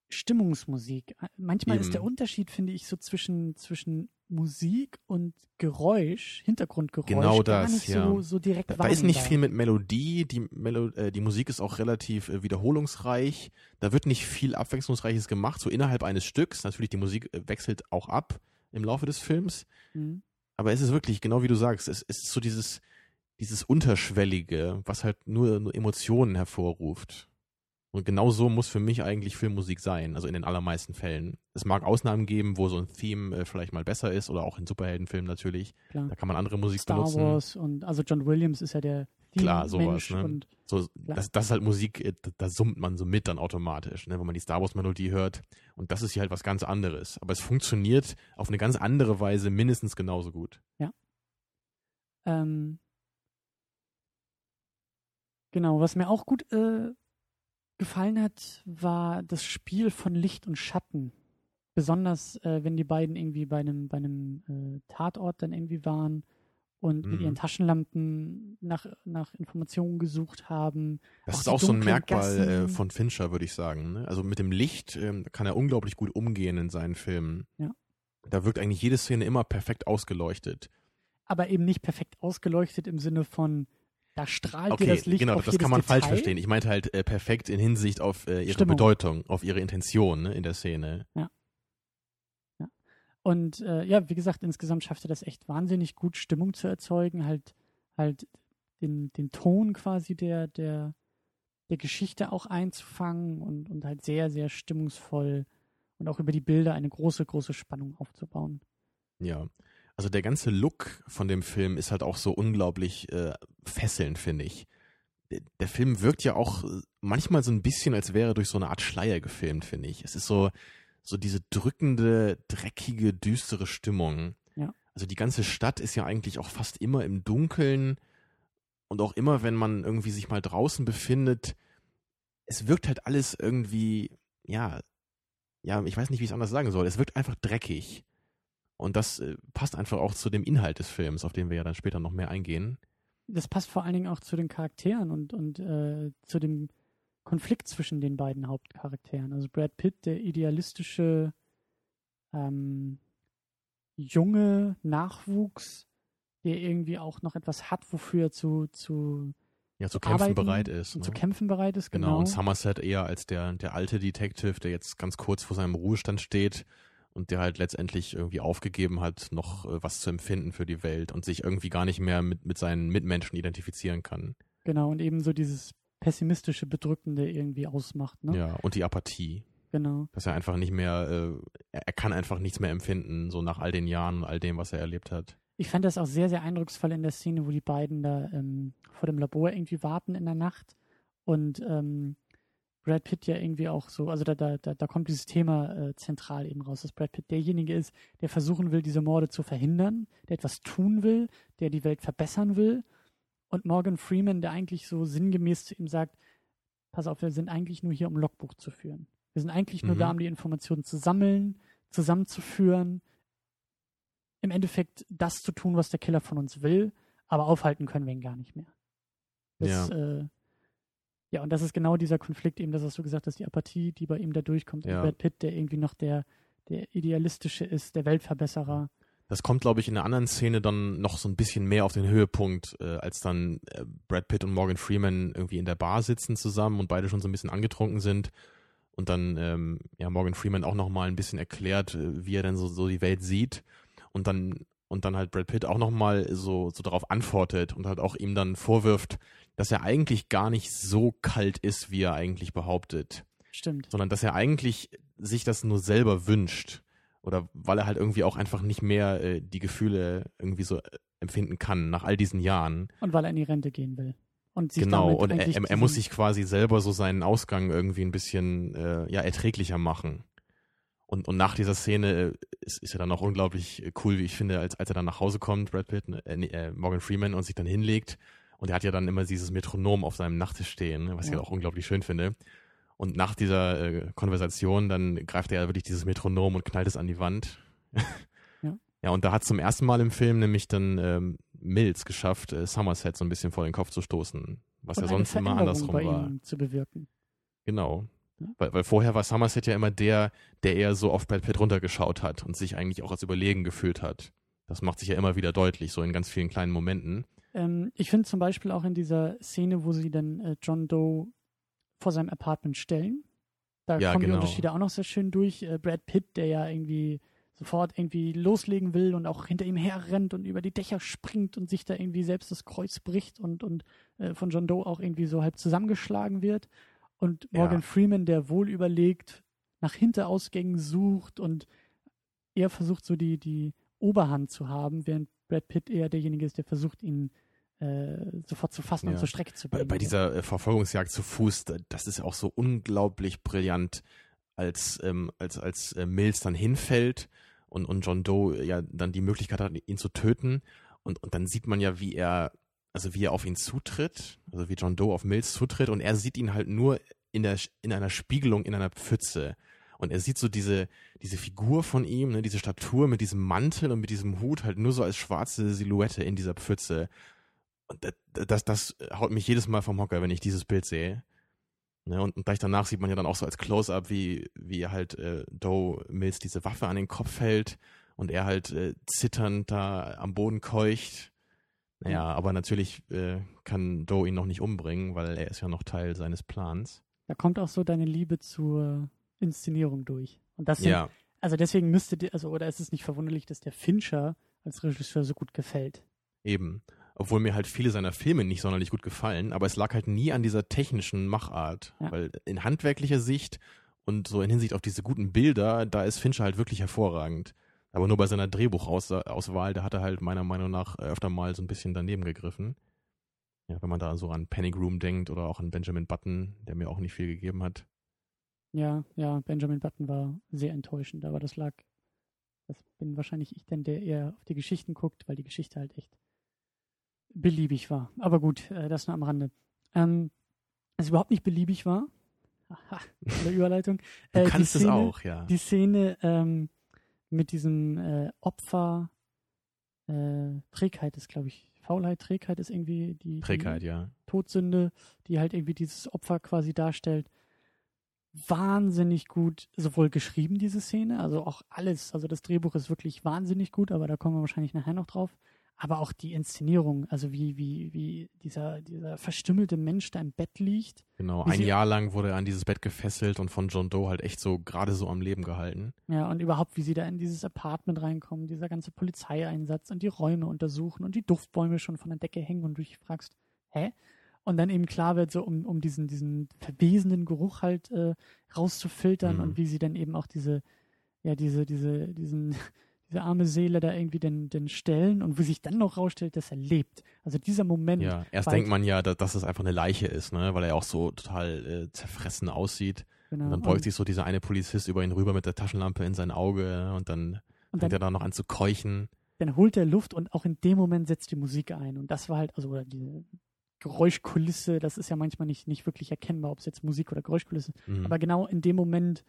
Stimmungsmusik. Manchmal Eben. ist der Unterschied, finde ich, so zwischen, zwischen Musik und Geräusch, Hintergrundgeräusch, Genau gar das, nicht ja. so, so direkt Da, da ist nicht viel mit Melodie, die, Melo äh, die Musik ist auch relativ äh, wiederholungsreich. Da wird nicht viel Abwechslungsreiches gemacht, so innerhalb eines Stücks. Natürlich, die Musik äh, wechselt auch ab im Laufe des Films. Mhm. Aber es ist wirklich, genau wie du sagst, es, es ist so dieses, dieses Unterschwellige, was halt nur, nur Emotionen hervorruft. Und genau so muss für mich eigentlich Filmmusik sein, also in den allermeisten Fällen. Es mag Ausnahmen geben, wo so ein Theme äh, vielleicht mal besser ist oder auch in Superheldenfilmen natürlich. Klar. Da kann man andere Musik Star benutzen. Wars und also John Williams ist ja der Klar, sowas, ne? So, Klar. das, das ist halt Musik, äh, da, da summt man so mit dann automatisch, ne, wenn man die Star Wars Melodie hört. Und das ist hier halt was ganz anderes. Aber es funktioniert auf eine ganz andere Weise mindestens genauso gut. Ähm, genau, was mir auch gut äh, gefallen hat, war das Spiel von Licht und Schatten. Besonders äh, wenn die beiden irgendwie bei einem, bei einem äh, Tatort dann irgendwie waren und mit Mhm. ihren Taschenlampen nach, nach Informationen gesucht haben. Das Auch ist auch so ein Merkmal äh, von Fincher, würde ich sagen. Ne? Also mit dem Licht ähm, kann er unglaublich gut umgehen in seinen Filmen. Ja. Da wirkt eigentlich jede Szene immer perfekt ausgeleuchtet. Aber eben nicht perfekt ausgeleuchtet im Sinne von, da strahlt dir Okay, das Licht genau, auf das kann man falsch Detail. verstehen. Ich meinte halt äh, perfekt in Hinsicht auf äh, ihre Stimmung. Bedeutung, auf ihre Intention ne, in der Szene. Und äh, ja, wie gesagt, insgesamt schafft er das echt wahnsinnig gut, Stimmung zu erzeugen, halt, halt den, den Ton quasi der, der, der Geschichte auch einzufangen und, und halt sehr, sehr stimmungsvoll und auch über die Bilder eine große, große Spannung aufzubauen. Ja. Also der ganze Look von dem Film ist halt auch so unglaublich äh, fesselnd, finde ich. Der, der Film wirkt ja auch äh, manchmal so ein bisschen, als wäre er durch so eine Art Schleier gefilmt, finde ich. Es ist so, so diese drückende, dreckige, düstere Stimmung. Ja. Also die ganze Stadt ist ja eigentlich auch fast immer im Dunkeln und auch immer, wenn man irgendwie sich mal draußen befindet, es wirkt halt alles irgendwie, ja, ja, ich weiß nicht, wie ich es anders sagen soll. Es wirkt einfach dreckig. Und das äh, passt einfach auch zu dem Inhalt des Films, auf den wir ja dann später noch mehr eingehen. Das passt vor allen Dingen auch zu den Charakteren und, und äh, zu dem Konflikt zwischen den beiden Hauptcharakteren. Also Brad Pitt, der idealistische ähm, junge Nachwuchs, der irgendwie auch noch etwas hat, wofür er zu, zu, Ja, zu kämpfen arbeiten bereit ist. und Ne? zu kämpfen bereit ist. genau. Genau. Und Somerset eher als der, der alte Detective, der jetzt ganz kurz vor seinem Ruhestand steht und der halt letztendlich irgendwie aufgegeben hat, noch äh, was zu empfinden für die Welt und sich irgendwie gar nicht mehr mit, mit seinen Mitmenschen identifizieren kann. Genau, und eben so dieses pessimistische, bedrückende irgendwie ausmacht. Ne? Ja, und die Apathie. Genau. Dass er einfach nicht mehr, äh, er kann einfach nichts mehr empfinden, so nach all den Jahren und all dem, was er erlebt hat. Ich fand das auch sehr, sehr eindrucksvoll in der Szene, wo die beiden da ähm, vor dem Labor irgendwie warten in der Nacht und ähm, Brad Pitt ja irgendwie auch so, also da, da, da, da kommt dieses Thema äh, zentral eben raus, dass Brad Pitt derjenige ist, der versuchen will, diese Morde zu verhindern, der etwas tun will, der die Welt verbessern will und Morgan Freeman, der eigentlich so sinngemäß zu ihm sagt, pass auf, wir sind eigentlich nur hier, um Logbuch zu führen. Wir sind eigentlich nur Mhm. da, um die Informationen zu sammeln, zusammenzuführen, im Endeffekt das zu tun, was der Killer von uns will, aber aufhalten können wir ihn gar nicht mehr. Das, ja. Äh, ja, und das ist genau dieser Konflikt, eben das, was du gesagt hast, die Apathie, die bei ihm da durchkommt. Ja. Brad Pitt, der irgendwie noch der, der Idealistische ist, der Weltverbesserer. Das kommt, glaube ich, in einer anderen Szene dann noch so ein bisschen mehr auf den Höhepunkt, äh, als dann äh, Brad Pitt und Morgan Freeman irgendwie in der Bar sitzen zusammen und beide schon so ein bisschen angetrunken sind. Und dann ähm, ja Morgan Freeman auch noch mal ein bisschen erklärt, äh, wie er denn so, so die Welt sieht. Und dann und dann halt Brad Pitt auch noch mal so so darauf antwortet und halt auch ihm dann vorwirft, dass er eigentlich gar nicht so kalt ist, wie er eigentlich behauptet, Stimmt. sondern dass er eigentlich sich das nur selber wünscht oder weil er halt irgendwie auch einfach nicht mehr äh, die Gefühle irgendwie so äh, empfinden kann nach all diesen Jahren. Und weil er in die Rente gehen will. Und sich genau, und er, er, er muss sich quasi selber so seinen Ausgang irgendwie ein bisschen äh, ja erträglicher machen. Und, und nach dieser Szene äh, ist, ist er dann auch unglaublich äh, cool, wie ich finde, als, als er dann nach Hause kommt, Brad Pitt, äh, nee, äh, Morgan Freeman, und sich dann hinlegt. Und er hat ja dann immer dieses Metronom auf seinem Nachttisch stehen, was ich Ja. halt auch unglaublich schön finde. Und nach dieser äh, Konversation, dann greift er ja wirklich dieses Metronom und knallt es an die Wand. Ja. Ja, und da hat zum ersten Mal im Film nämlich dann ähm, Mills geschafft, äh, Somerset so ein bisschen vor den Kopf zu stoßen, was und ja sonst immer andersrum bei war. ihm zu bewirken. Genau. Weil, weil vorher war Somerset ja immer der, der eher so auf Brad Pitt runtergeschaut hat und sich eigentlich auch als überlegen gefühlt hat. Das macht sich ja immer wieder deutlich, so in ganz vielen kleinen Momenten. Ähm, ich finde zum Beispiel auch in dieser Szene, wo sie dann äh, John Doe vor seinem Apartment stellen, da Ja, kommen genau. die Unterschiede auch noch sehr schön durch. Äh, Brad Pitt, der ja irgendwie sofort irgendwie loslegen will und auch hinter ihm herrennt und über die Dächer springt und sich da irgendwie selbst das Kreuz bricht und, und äh, von John Doe auch irgendwie so halb zusammengeschlagen wird. Und Morgan Ja. Freeman, der wohl überlegt, nach Hinterausgängen sucht und er versucht so die, die Oberhand zu haben, während Brad Pitt eher derjenige ist, der versucht, ihn sofort zu fassen und Ja. zur Strecke zu Bei, bringen. bei dieser äh, Verfolgungsjagd zu Fuß, da- das ist auch so unglaublich brillant, als, ähm, als, als äh, Mills dann hinfällt und, und John Doe ja dann die Möglichkeit hat, ihn zu töten. Und, und dann sieht man ja, wie er, also wie er auf ihn zutritt, also wie John Doe auf Mills zutritt und er sieht ihn halt nur in, der, in einer Spiegelung in einer Pfütze. Und er sieht so diese, diese Figur von ihm, ne, diese Statur mit diesem Mantel und mit diesem Hut halt nur so als schwarze Silhouette in dieser Pfütze. Und das, das, das haut mich jedes Mal vom Hocker, wenn ich dieses Bild sehe. Ne, und, und gleich danach sieht man ja dann auch so als Close-up, wie, wie halt äh, Doe Mills diese Waffe an den Kopf hält und er halt äh, zitternd da am Boden keucht. Naja, aber natürlich äh, kann Doe ihn noch nicht umbringen, weil er ist ja noch Teil seines Plans. Da kommt auch so deine Liebe zur Inszenierung durch. Und das sind, Ja, also deswegen müsste dir, also oder ist es nicht verwunderlich, dass der Fincher als Regisseur so gut gefällt. eben. Obwohl mir halt viele seiner Filme nicht sonderlich gut gefallen, aber es lag halt nie an dieser technischen Machart. Ja. Weil in handwerklicher Sicht und so in Hinsicht auf diese guten Bilder, da ist Fincher halt wirklich hervorragend. Aber nur bei seiner Drehbuchauswahl, da hat er halt meiner Meinung nach öfter mal so ein bisschen daneben gegriffen. Ja, wenn man da so an Panic Room denkt oder auch an Benjamin Button, der mir auch nicht viel gegeben hat. Ja, ja, Benjamin Button war sehr enttäuschend, aber das lag, das bin wahrscheinlich ich denn, der eher auf die Geschichten guckt, weil die Geschichte halt echt beliebig war. Aber gut, äh, das nur am Rande. Ähm, was überhaupt nicht beliebig war, haha, tolle Überleitung, Du äh, kannst es Szene, auch, ja. die Szene ähm, mit diesem äh, Opfer äh, Trägheit ist, glaube ich, Faulheit, Trägheit ist irgendwie die, Trägheit, die ja. Todsünde, die halt irgendwie dieses Opfer quasi darstellt. Wahnsinnig gut sowohl geschrieben, diese Szene, also auch alles, also das Drehbuch ist wirklich wahnsinnig gut, aber da kommen wir wahrscheinlich nachher noch drauf. Aber auch die Inszenierung, also wie, wie, wie dieser, dieser verstümmelte Mensch da im Bett liegt. Genau, ein Jahr lang wurde er an dieses Bett gefesselt und von John Doe halt echt so gerade so am Leben gehalten. Ja, und überhaupt, wie sie da in dieses Apartment reinkommen, dieser ganze Polizeieinsatz und die Räume untersuchen und die Duftbäume schon von der Decke hängen und du dich fragst, hä? Und dann eben klar wird, so um, um diesen, diesen verwesenden Geruch halt äh, rauszufiltern Mhm. und wie sie dann eben auch diese, ja, diese, diese, diesen, diese arme Seele da irgendwie denn, denn stellen und wie sich dann noch rausstellt, dass er lebt. Also dieser Moment, Ja, erst denkt man ja, da- dass es einfach eine Leiche ist, ne, weil er auch so total äh, zerfressen aussieht. genau, Und dann beugt sich so dieser eine Polizist über ihn rüber mit der Taschenlampe in sein Auge und dann und fängt dann, er da noch an zu keuchen. dann holt er Luft und auch in dem Moment setzt die Musik ein. Und das war halt, also oder diese Geräuschkulisse, das ist ja manchmal nicht, nicht wirklich erkennbar, ob es jetzt Musik oder Geräuschkulisse ist. Mhm. Aber genau in dem Moment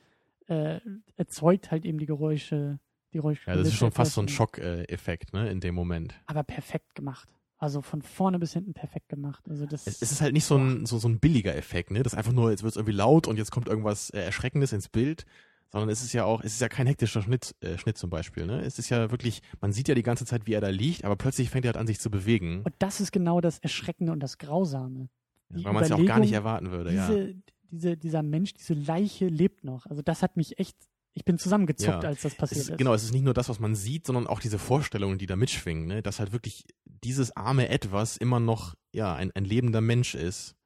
äh, erzeugt halt eben die Geräusche, die Geräuschkulisse. ja, das ist schon fast so ein Schockeffekt, ne, in dem Moment. Aber perfekt gemacht. Also von vorne bis hinten perfekt gemacht. Also das Es, ist halt nicht so ein, so, so ein billiger Effekt, ne, das einfach nur, jetzt wird es irgendwie laut und jetzt kommt irgendwas äh, Erschreckendes ins Bild, sondern es ist ja auch, es ist ja kein hektischer Schnitt, äh, Schnitt zum Beispiel, ne, es ist ja wirklich, man sieht ja die ganze Zeit, wie er da liegt, aber plötzlich fängt er halt an, sich zu bewegen, und das ist genau das Erschreckende und das Grausame. die weil man es ja auch gar nicht erwarten würde, ja. Diese, diese, dieser Mensch, diese Leiche lebt noch. Also das hat mich echt, ich bin zusammengezuckt, Ja. als das Es passiert ist, ist. genau, es ist nicht nur das, was man sieht, sondern auch diese Vorstellungen, die da mitschwingen, ne? dass halt wirklich dieses arme Etwas immer noch ja ein, ein lebender Mensch ist.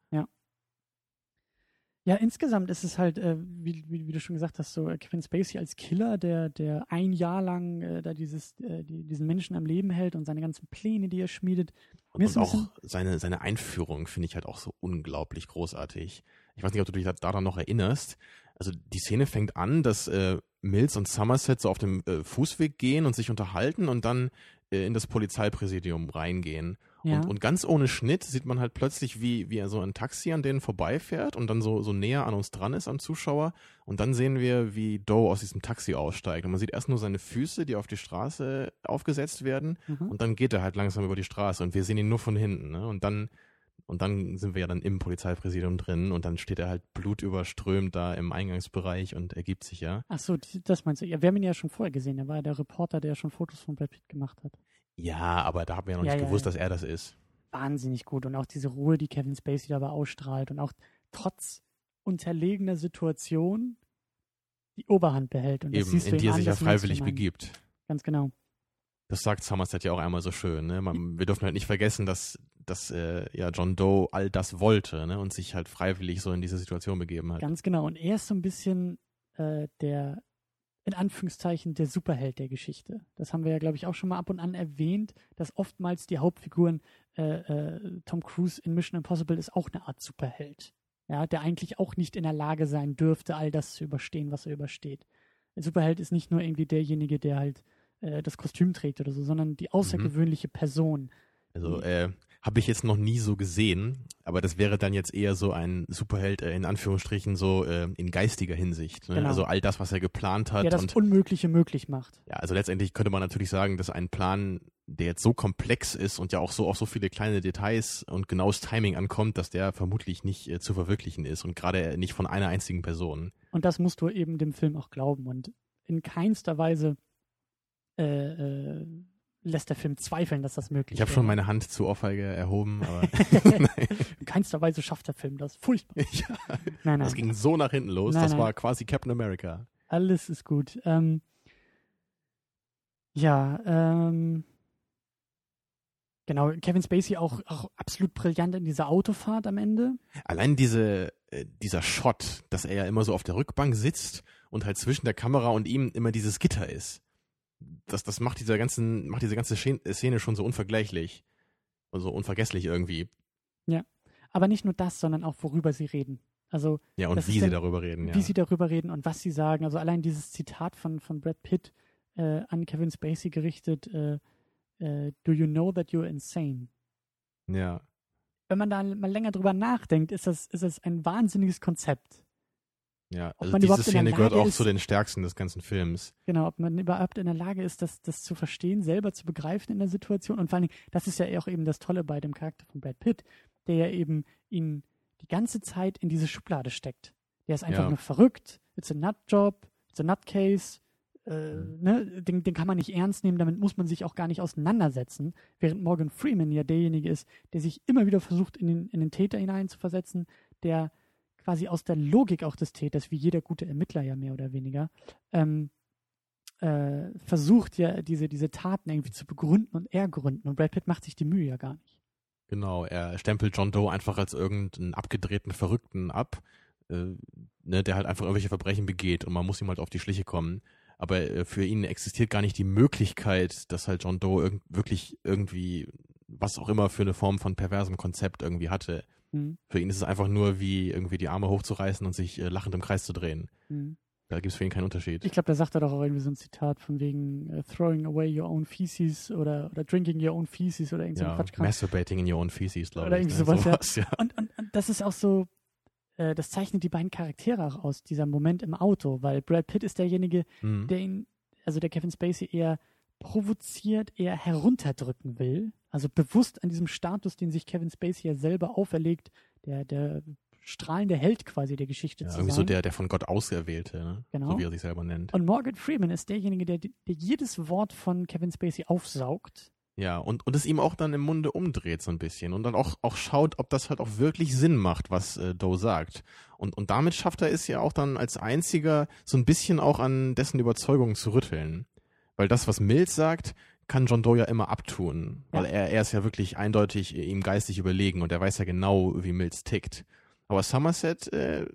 Ja, insgesamt ist es halt, äh, wie, wie, wie du schon gesagt hast, so äh, Kevin Spacey als Killer, der, der ein Jahr lang äh, da dieses, äh, die, diesen Menschen am Leben hält und seine ganzen Pläne, die er schmiedet. Und, Mir und bisschen- auch seine, seine Einführung finde ich halt auch so unglaublich großartig. Ich weiß nicht, ob du dich da- daran noch erinnerst. Also die Szene fängt an, dass äh, Mills und Somerset so auf dem äh, Fußweg gehen und sich unterhalten und dann äh, in das Polizeipräsidium reingehen. Ja. Und, und ganz ohne Schnitt sieht man halt plötzlich, wie, wie er so ein Taxi an denen vorbeifährt und dann so, so näher an uns dran ist, am Zuschauer. Und dann sehen wir, wie Doe aus diesem Taxi aussteigt. Und man sieht erst nur seine Füße, die auf die Straße aufgesetzt werden. Mhm. Und dann geht er halt langsam über die Straße und wir sehen ihn nur von hinten. Ne? Und dann Und dann sind wir ja dann im Polizeipräsidium drin und dann steht er halt blutüberströmt da im Eingangsbereich und ergibt sich ja. Ach so, das meinst du. Ja, wir haben ihn ja schon vorher gesehen. Er war ja der Reporter, der schon Fotos von Brad Pitt gemacht hat. Ja, aber da haben wir ja noch Ja, nicht ja, gewusst, ja. dass er das ist. Wahnsinnig gut. Und auch diese Ruhe, die Kevin Spacey dabei ausstrahlt und auch trotz unterlegener Situation die Oberhand behält. Und das Eben, in die er sich ja freiwillig begibt. Ganz genau. Das sagt Somerset ja auch einmal so schön. Ne? Man, wir dürfen halt nicht vergessen, dass, dass äh, ja John Doe all das wollte ne? und sich halt freiwillig so in diese Situation begeben hat. Ganz genau. Und er ist so ein bisschen äh, der, in Anführungszeichen, der Superheld der Geschichte. Das haben wir ja, glaube ich, auch schon mal ab und an erwähnt, dass oftmals die Hauptfiguren, äh, äh, Tom Cruise in Mission Impossible ist auch eine Art Superheld. Ja, der eigentlich auch nicht in der Lage sein dürfte, all das zu überstehen, was er übersteht. Ein Superheld ist nicht nur irgendwie derjenige, der halt äh, das Kostüm trägt oder so, sondern die außergewöhnliche Person. Also äh, habe ich jetzt noch nie so gesehen, aber das wäre dann jetzt eher so ein Superheld äh, in Anführungsstrichen so äh, in geistiger Hinsicht. Ne? Genau. Also all das, was er geplant hat der das und Unmögliche möglich macht. ja, also letztendlich könnte man natürlich sagen, dass ein Plan, der jetzt so komplex ist und ja auch so auf so viele kleine Details und genaues Timing ankommt, dass der vermutlich nicht äh, zu verwirklichen ist und gerade nicht von einer einzigen Person. Und das musst du eben dem Film auch glauben. Und in keinster Weise äh, äh, lässt der Film zweifeln, dass das möglich Ich habe schon meine Hand zu Ohrfeige erhoben, aber in keinster Weise schafft der Film das. Furchtbar. ja, Nein, nein. das ging so nach hinten los. Nein, das nein. war quasi Captain America. Alles ist gut. Ähm, ja, ähm, genau. Kevin Spacey auch, auch absolut brillant in dieser Autofahrt am Ende. Allein diese, äh, dieser Shot, dass er ja immer so auf der Rückbank sitzt und halt zwischen der Kamera und ihm immer dieses Gitter ist. Das, das macht dieser ganzen, macht diese ganze Schen- Szene schon so unvergleichlich. Und so unvergesslich irgendwie. Aber nicht nur das, sondern auch worüber sie reden. Also Ja, und wie sie denn- darüber reden, ja. wie sie darüber reden und was sie sagen. Also allein dieses Zitat von, von Brad Pitt äh, an Kevin Spacey gerichtet, äh, äh, Do you know that you're insane? ja. Wenn man da mal länger drüber nachdenkt, ist das, ist das ein wahnsinniges Konzept. Ja, also diese Szene gehört auch ist- zu den stärksten des ganzen Films. Genau, ob man überhaupt in der Lage ist, das, das zu verstehen, selber zu begreifen in der Situation. Und vor allen Dingen, das ist ja auch eben das Tolle bei dem Charakter von Brad Pitt, der ja eben ihn die ganze Zeit in diese Schublade steckt. Der ist einfach Ja. nur verrückt, it's a nut job, it's a nutcase, äh, Mhm. ne? den, den kann man nicht ernst nehmen, damit muss man sich auch gar nicht auseinandersetzen. Während Morgan Freeman ja derjenige ist, der sich immer wieder versucht, in den, in den Täter hineinzuversetzen, der quasi aus der Logik auch des Täters, wie jeder gute Ermittler ja mehr oder weniger, ähm, äh, versucht ja diese, diese Taten irgendwie zu begründen und ergründen. Und Brad Pitt macht sich die Mühe ja gar nicht. Genau, er stempelt John Doe einfach als irgendeinen abgedrehten Verrückten ab, äh, ne, der halt einfach irgendwelche Verbrechen begeht und man muss ihm halt auf die Schliche kommen. Aber äh, für ihn existiert gar nicht die Möglichkeit, dass halt John Doe irg wirklich irgendwie, was auch immer für eine Form von perversem Konzept irgendwie hatte. Hm, Für ihn ist es einfach nur wie irgendwie die Arme hochzureißen und sich äh, lachend im Kreis zu drehen. hm. Da gibt es für ihn keinen Unterschied. Ich glaube, da sagt er doch auch irgendwie so ein Zitat von wegen äh, throwing away your own feces oder, oder drinking your own feces oder irgend so ein ja, Quatschkram. masturbating in your own feces, glaube Oder ich. irgendwie ne? sowas, ja. ja. Und, und, und das ist auch so, äh, das zeichnet die beiden Charaktere auch aus, dieser Moment im Auto, weil Brad Pitt ist derjenige, Mhm. der ihn, also der Kevin Spacey eher provoziert, eher herunterdrücken will. Also bewusst an diesem Status, den sich Kevin Spacey ja selber auferlegt, der, der strahlende Held quasi der Geschichte Ja, zu irgendwie sein. so der, der von Gott Auserwählte, ne? Genau. so wie er sich selber nennt. Und Morgan Freeman ist derjenige, der, der jedes Wort von Kevin Spacey aufsaugt. Ja, und, und es ihm auch dann im Munde umdreht so ein bisschen und dann auch, auch schaut, ob das halt auch wirklich Sinn macht, was äh, Doe sagt. Und, und damit schafft er es ja auch dann als einziger so ein bisschen auch an dessen Überzeugungen zu rütteln. Weil das, was Mills sagt, kann John Doe ja immer abtun. Weil Ja. er, er ist ja wirklich eindeutig äh, ihm geistig überlegen und er weiß ja genau, wie Mills tickt. Aber Somerset, äh,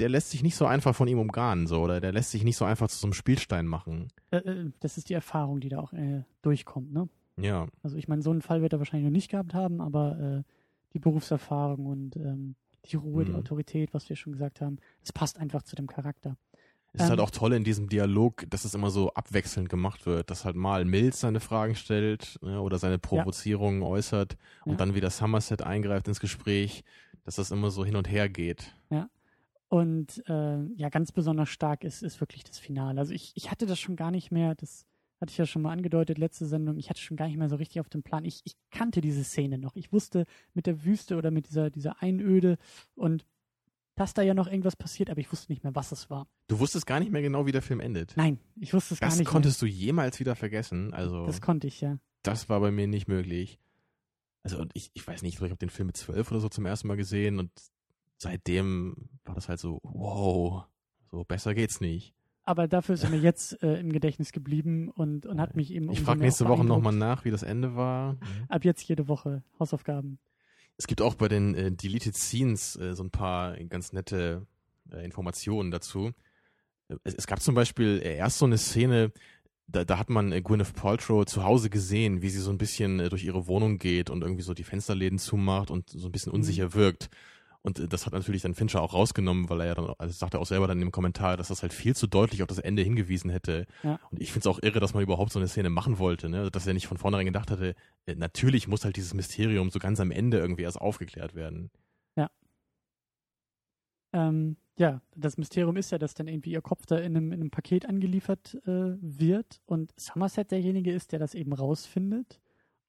der lässt sich nicht so einfach von ihm umgarnen, so, oder der lässt sich nicht so einfach zu so einem Spielstein machen. Äh, äh, das ist die Erfahrung, die da auch äh, durchkommt. Ne? Ja, Also ich meine, so einen Fall wird er wahrscheinlich noch nicht gehabt haben, aber äh, die Berufserfahrung und ähm, die Ruhe, die Mhm. Autorität, was wir schon gesagt haben, es passt einfach zu dem Charakter. Es ist halt Ähm, auch toll in diesem Dialog, dass es immer so abwechselnd gemacht wird, dass halt mal Mills seine Fragen stellt ne, oder seine Provozierungen äußert und Ja. dann wieder Somerset eingreift ins Gespräch, dass das immer so hin und her geht. Und äh, ja, ganz besonders stark ist, ist wirklich das Finale. Also ich, ich hatte das schon gar nicht mehr, das hatte ich ja schon mal angedeutet, letzte Sendung, ich hatte schon gar nicht mehr so richtig auf dem Plan. Ich, ich kannte diese Szene noch. Ich wusste mit der Wüste oder mit dieser, dieser Einöde und dass da ja noch irgendwas passiert, aber ich wusste nicht mehr, was es war. Du wusstest gar nicht mehr genau, wie der Film endet. Nein, ich wusste es das gar nicht. Das konntest mehr. du jemals wieder vergessen. Also das konnte ich, ja. Das war bei mir nicht möglich. Also und ich, ich weiß nicht, ich habe den Film mit zwölf oder so zum ersten Mal gesehen und seitdem war das halt so, wow, so besser geht's nicht. Aber dafür ist er mir jetzt äh, im Gedächtnis geblieben und, und hat mich eben. Ich frage nächste Woche nochmal nach, wie das Ende war. Ab jetzt jede Woche Hausaufgaben. Es gibt auch bei den äh, Deleted Scenes äh, so ein paar ganz nette äh, Informationen dazu. Es, es, gab zum Beispiel äh, erst so eine Szene, da, da hat man äh, Gwyneth Paltrow zu Hause gesehen, wie sie so ein bisschen äh, durch ihre Wohnung geht und irgendwie so die Fensterläden zumacht und so ein bisschen mhm. unsicher wirkt. Und äh, das hat natürlich dann Fincher auch rausgenommen, weil er ja dann, also sagt er auch selber dann im Kommentar, dass das halt viel zu deutlich auf das Ende hingewiesen hätte. Ja. Und ich finde es auch irre, dass man überhaupt so eine Szene machen wollte, ne? Also, dass er nicht von vornherein gedacht hatte, äh, natürlich muss halt dieses Mysterium so ganz am Ende irgendwie erst aufgeklärt werden. Ja. Ähm, ja, das Mysterium ist ja, dass dann irgendwie ihr Kopf da in einem, in einem Paket angeliefert äh, wird und Somerset derjenige ist, der das eben rausfindet.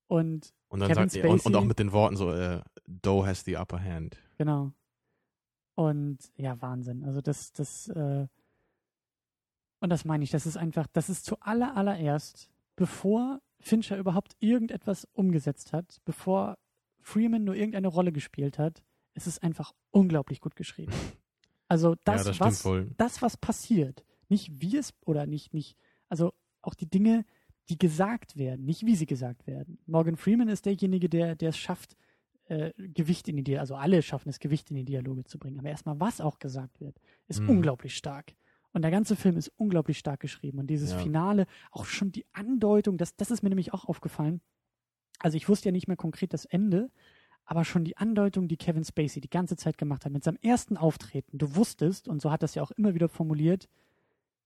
Und, und dann Kevin sagt Spacey, und, und, auch mit den Worten so, äh, Doe has the upper hand. Genau. Und ja, Wahnsinn. Also das, das, äh, und das meine ich, das ist einfach, das ist zu aller, allererst, bevor Fincher überhaupt irgendetwas umgesetzt hat, bevor Freeman nur irgendeine Rolle gespielt hat, ist es einfach unglaublich gut geschrieben. Also das, ja, das was, das, was passiert, nicht wie es oder nicht, nicht, also auch die Dinge, die gesagt werden, nicht wie sie gesagt werden. Morgan Freeman ist derjenige, der, der es schafft, äh, Gewicht in die Dialoge, also alle schaffen es, Gewicht in die Dialoge zu bringen. Aber erstmal, was auch gesagt wird, ist mhm. unglaublich stark. Und der ganze Film ist unglaublich stark geschrieben. Und dieses ja. Finale, auch schon die Andeutung, das, das ist mir nämlich auch aufgefallen. Also ich wusste ja nicht mehr konkret das Ende, aber schon die Andeutung, die Kevin Spacey die ganze Zeit gemacht hat, mit seinem ersten Auftreten, du wusstest, und so hat das ja auch immer wieder formuliert,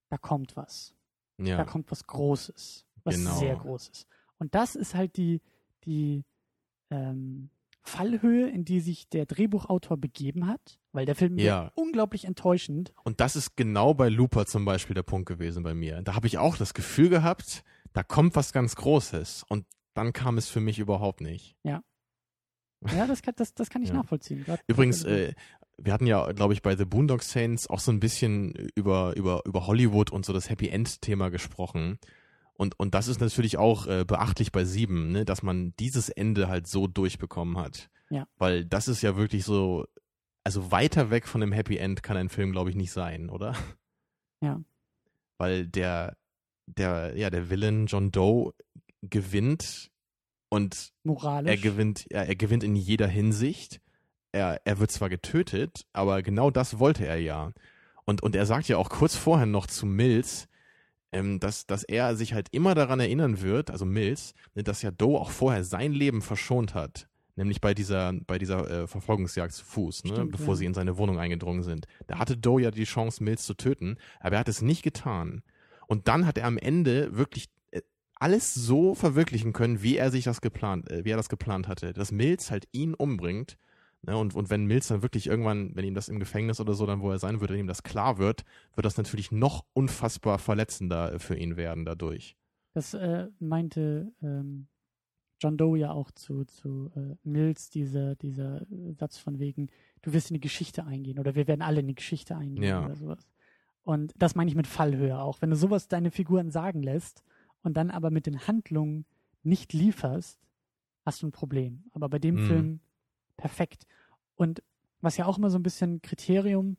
da kommt was. Ja. Da kommt was Großes, was genau. sehr Großes. Und das ist halt die, die, ähm, Fallhöhe, in die sich der Drehbuchautor begeben hat, weil der Film ja. unglaublich enttäuschend. Und das ist genau bei Looper zum Beispiel der Punkt gewesen bei mir. Da habe ich auch das Gefühl gehabt, da kommt was ganz Großes. Und dann kam es für mich überhaupt nicht. Ja. Ja, das kann, das, das kann ich ja. nachvollziehen. Grad, Übrigens, äh, wir hatten ja, glaube ich, bei The Boondock Saints auch so ein bisschen über, über, über Hollywood und so das Happy End-Thema gesprochen. Und, und das ist natürlich auch äh, beachtlich bei sieben, ne, dass man dieses Ende halt so durchbekommen hat. Ja. Weil das ist ja wirklich so, also weiter weg von dem Happy End kann ein Film, glaube ich, nicht sein, oder? Ja. Weil der, der, ja, der Villain John Doe gewinnt und Moralisch. er gewinnt, ja, er gewinnt in jeder Hinsicht. Er, er wird zwar getötet, aber genau das wollte er ja. Und, und er sagt ja auch kurz vorher noch zu Mills, ähm, dass, dass er sich halt immer daran erinnern wird, also Mills, ne, dass ja Doe auch vorher sein Leben verschont hat. Nämlich bei dieser, bei dieser äh, Verfolgungsjagd zu Fuß, ne, Stimmt, bevor ja. sie in seine Wohnung eingedrungen sind. Da hatte Doe ja die Chance, Mills zu töten, aber er hat es nicht getan. Und dann hat er am Ende wirklich äh, alles so verwirklichen können, wie er sich das geplant, äh, wie er das geplant hatte. Dass Mills halt ihn umbringt Ne, und, und wenn Mills dann wirklich irgendwann, wenn ihm das im Gefängnis oder so, dann wo er sein würde, wenn ihm das klar wird, wird das natürlich noch unfassbar verletzender für ihn werden dadurch. Das äh, meinte ähm, John Doe ja auch zu, zu äh, Mills, dieser, dieser Satz von wegen, du wirst in die Geschichte eingehen oder wir werden alle in die Geschichte eingehen ja. oder sowas. Und das meine ich mit Fallhöhe auch. Wenn du sowas deine Figuren sagen lässt und dann aber mit den Handlungen nicht lieferst, hast du ein Problem. Aber bei dem mhm. Film perfekt. Und was ja auch immer so ein bisschen Kriterium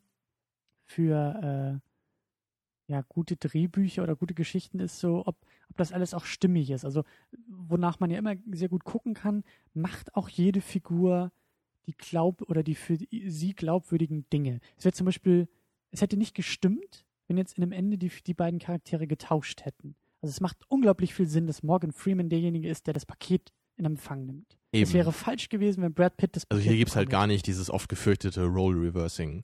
für äh, ja, gute Drehbücher oder gute Geschichten ist, so ob, ob das alles auch stimmig ist. Also wonach man ja immer sehr gut gucken kann, macht auch jede Figur die glaub oder die für sie glaubwürdigen Dinge. Es wäre zum Beispiel, es hätte nicht gestimmt, wenn jetzt in einem Ende die, die beiden Charaktere getauscht hätten. Also es macht unglaublich viel Sinn, dass Morgan Freeman derjenige ist, der das Paket in Empfang nimmt. Eben. Es wäre falsch gewesen, wenn Brad Pitt das Also hier gibt es halt gar nicht dieses oft gefürchtete Role-Reversing.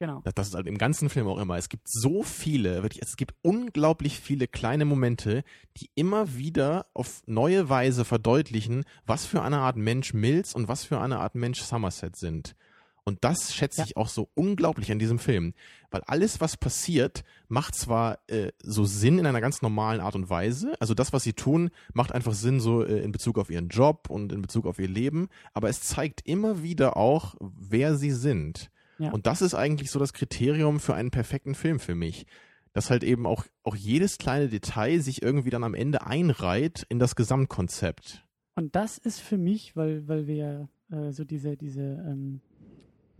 Genau. Das, das, ist halt im ganzen Film auch immer. Es gibt so viele, wirklich, es gibt unglaublich viele kleine Momente, die immer wieder auf neue Weise verdeutlichen, was für eine Art Mensch Mills und was für eine Art Mensch Somerset sind. Und das schätze ja. ich auch so unglaublich an diesem Film. Weil alles, was passiert, macht zwar äh, so Sinn in einer ganz normalen Art und Weise. Also das, was sie tun, macht einfach Sinn so äh, in Bezug auf ihren Job und in Bezug auf ihr Leben. Aber es zeigt immer wieder auch, wer sie sind. Ja. Und das ist eigentlich so das Kriterium für einen perfekten Film für mich. Dass halt eben auch, auch jedes kleine Detail sich irgendwie dann am Ende einreiht in das Gesamtkonzept. Und das ist für mich, weil, weil wir äh, so diese, diese ähm,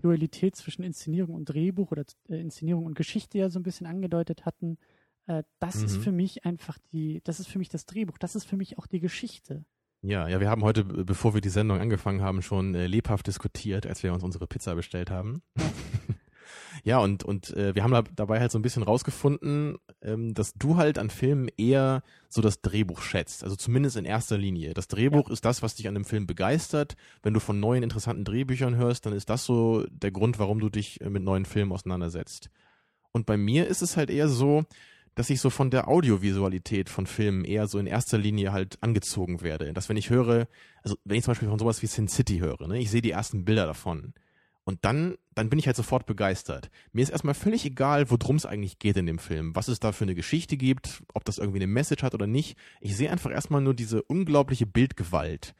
Dualität zwischen Inszenierung und Drehbuch oder äh, Inszenierung und Geschichte ja so ein bisschen angedeutet hatten, äh, das mhm. ist für mich einfach die, das ist für mich das Drehbuch, das ist für mich auch die Geschichte. Ja, ja, wir haben heute, bevor wir die Sendung angefangen haben, schon äh, lebhaft diskutiert, als wir uns unsere Pizza bestellt haben. Ja. Und, und äh, wir haben da, dabei halt so ein bisschen rausgefunden, ähm, dass du halt an Filmen eher so das Drehbuch schätzt. Also zumindest in erster Linie. Das Drehbuch ja. ist das, was dich an dem Film begeistert. Wenn du von neuen interessanten Drehbüchern hörst, dann ist das so der Grund, warum du dich äh, mit neuen Filmen auseinandersetzt. Und bei mir ist es halt eher so, dass ich so von der Audiovisualität von Filmen eher so in erster Linie halt angezogen werde. Dass wenn ich höre, also wenn ich zum Beispiel von sowas wie Sin City höre, ne, ich sehe die ersten Bilder davon und dann, dann bin ich halt sofort begeistert. Mir ist erstmal völlig egal, worum es eigentlich geht in dem Film, was es da für eine Geschichte gibt, ob das irgendwie eine Message hat oder nicht. Ich sehe einfach erstmal nur diese unglaubliche Bildgewalt.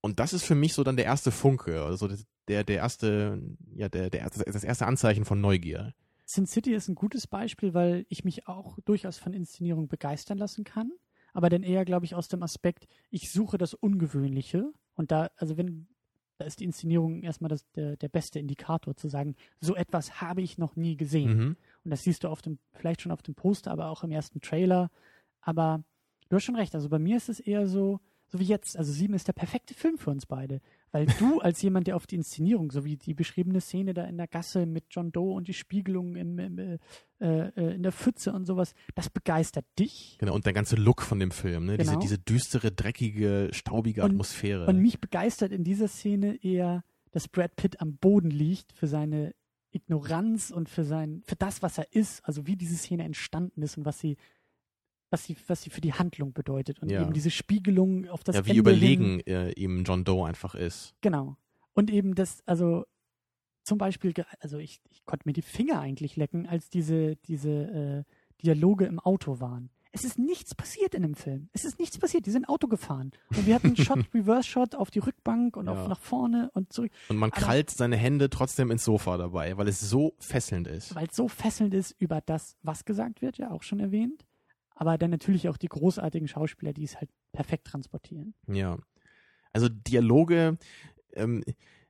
Und das ist für mich so dann der erste Funke, also der, der erste, ja, der, der, das erste Anzeichen von Neugier. Sin City ist ein gutes Beispiel, weil ich mich auch durchaus von Inszenierung begeistern lassen kann. Aber dann eher, glaube ich, aus dem Aspekt, ich suche das Ungewöhnliche. Und da, also wenn, da ist die Inszenierung erstmal das, der, der beste Indikator zu sagen, so etwas habe ich noch nie gesehen. Mhm. Und das siehst du auf dem, vielleicht schon auf dem Poster, aber auch im ersten Trailer. Aber du hast schon recht. Also bei mir ist es eher so, so wie jetzt. Also Sieben ist der perfekte Film für uns beide. Weil du als jemand, der auf die Inszenierung, so wie die beschriebene Szene da in der Gasse mit John Doe und die Spiegelung im, im äh, äh, in der Pfütze und sowas, das begeistert dich. Genau, und der ganze Look von dem Film, ne? Genau. Diese, diese düstere, dreckige, staubige und, Atmosphäre. Und mich begeistert in dieser Szene eher, dass Brad Pitt am Boden liegt für seine Ignoranz und für sein, für das, was er ist, also wie diese Szene entstanden ist und was sie was sie, was sie für die Handlung bedeutet und ja. eben diese Spiegelung auf das Ja, wie Ende überlegen hin. Äh, ihm John Doe einfach ist. Genau. Und eben das, also zum Beispiel, also ich, ich konnte mir die Finger eigentlich lecken, als diese, diese äh, Dialoge im Auto waren. Es ist nichts passiert in dem Film. Es ist nichts passiert. Die sind Auto gefahren. Und wir hatten Shot, Reverse-Shot auf die Rückbank und ja. auf nach vorne und zurück. Und man krallt Aber, seine Hände trotzdem ins Sofa dabei, weil es so fesselnd ist. Weil es so fesselnd ist über das, was gesagt wird, ja auch schon erwähnt aber dann natürlich auch die großartigen Schauspieler, die es halt perfekt transportieren. Ja. Also Dialoge, ähm,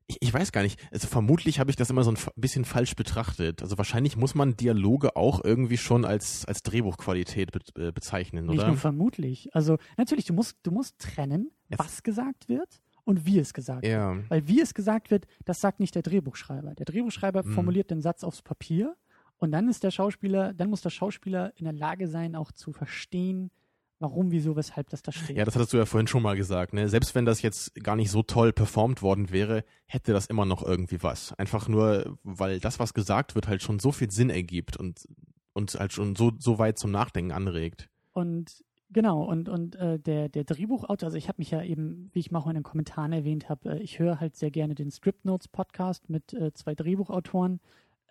ich, ich, weiß gar nicht, also vermutlich habe ich das immer so ein bisschen falsch betrachtet. Also wahrscheinlich muss man Dialoge auch irgendwie schon als, als Drehbuchqualität be äh, bezeichnen, oder? Nicht nur vermutlich. Also natürlich, du musst, du musst trennen, Jetzt. was gesagt wird und wie es gesagt ja. wird. Weil wie es gesagt wird, das sagt nicht der Drehbuchschreiber. Der Drehbuchschreiber mhm. formuliert den Satz aufs Papier und dann ist der Schauspieler, dann muss der Schauspieler in der Lage sein, auch zu verstehen, warum, wieso, weshalb das da steht. Ja, das hattest du ja vorhin schon mal gesagt. Ne? Selbst wenn das jetzt gar nicht so toll performt worden wäre, hätte das immer noch irgendwie was. Einfach nur, weil das, was gesagt wird, halt schon so viel Sinn ergibt und und halt schon so so weit zum Nachdenken anregt. Und genau und und äh, der der Drehbuchautor, also ich habe mich ja eben, wie ich mal auch in den Kommentaren erwähnt habe, äh, ich höre halt sehr gerne den Script Notes Podcast mit äh, zwei Drehbuchautoren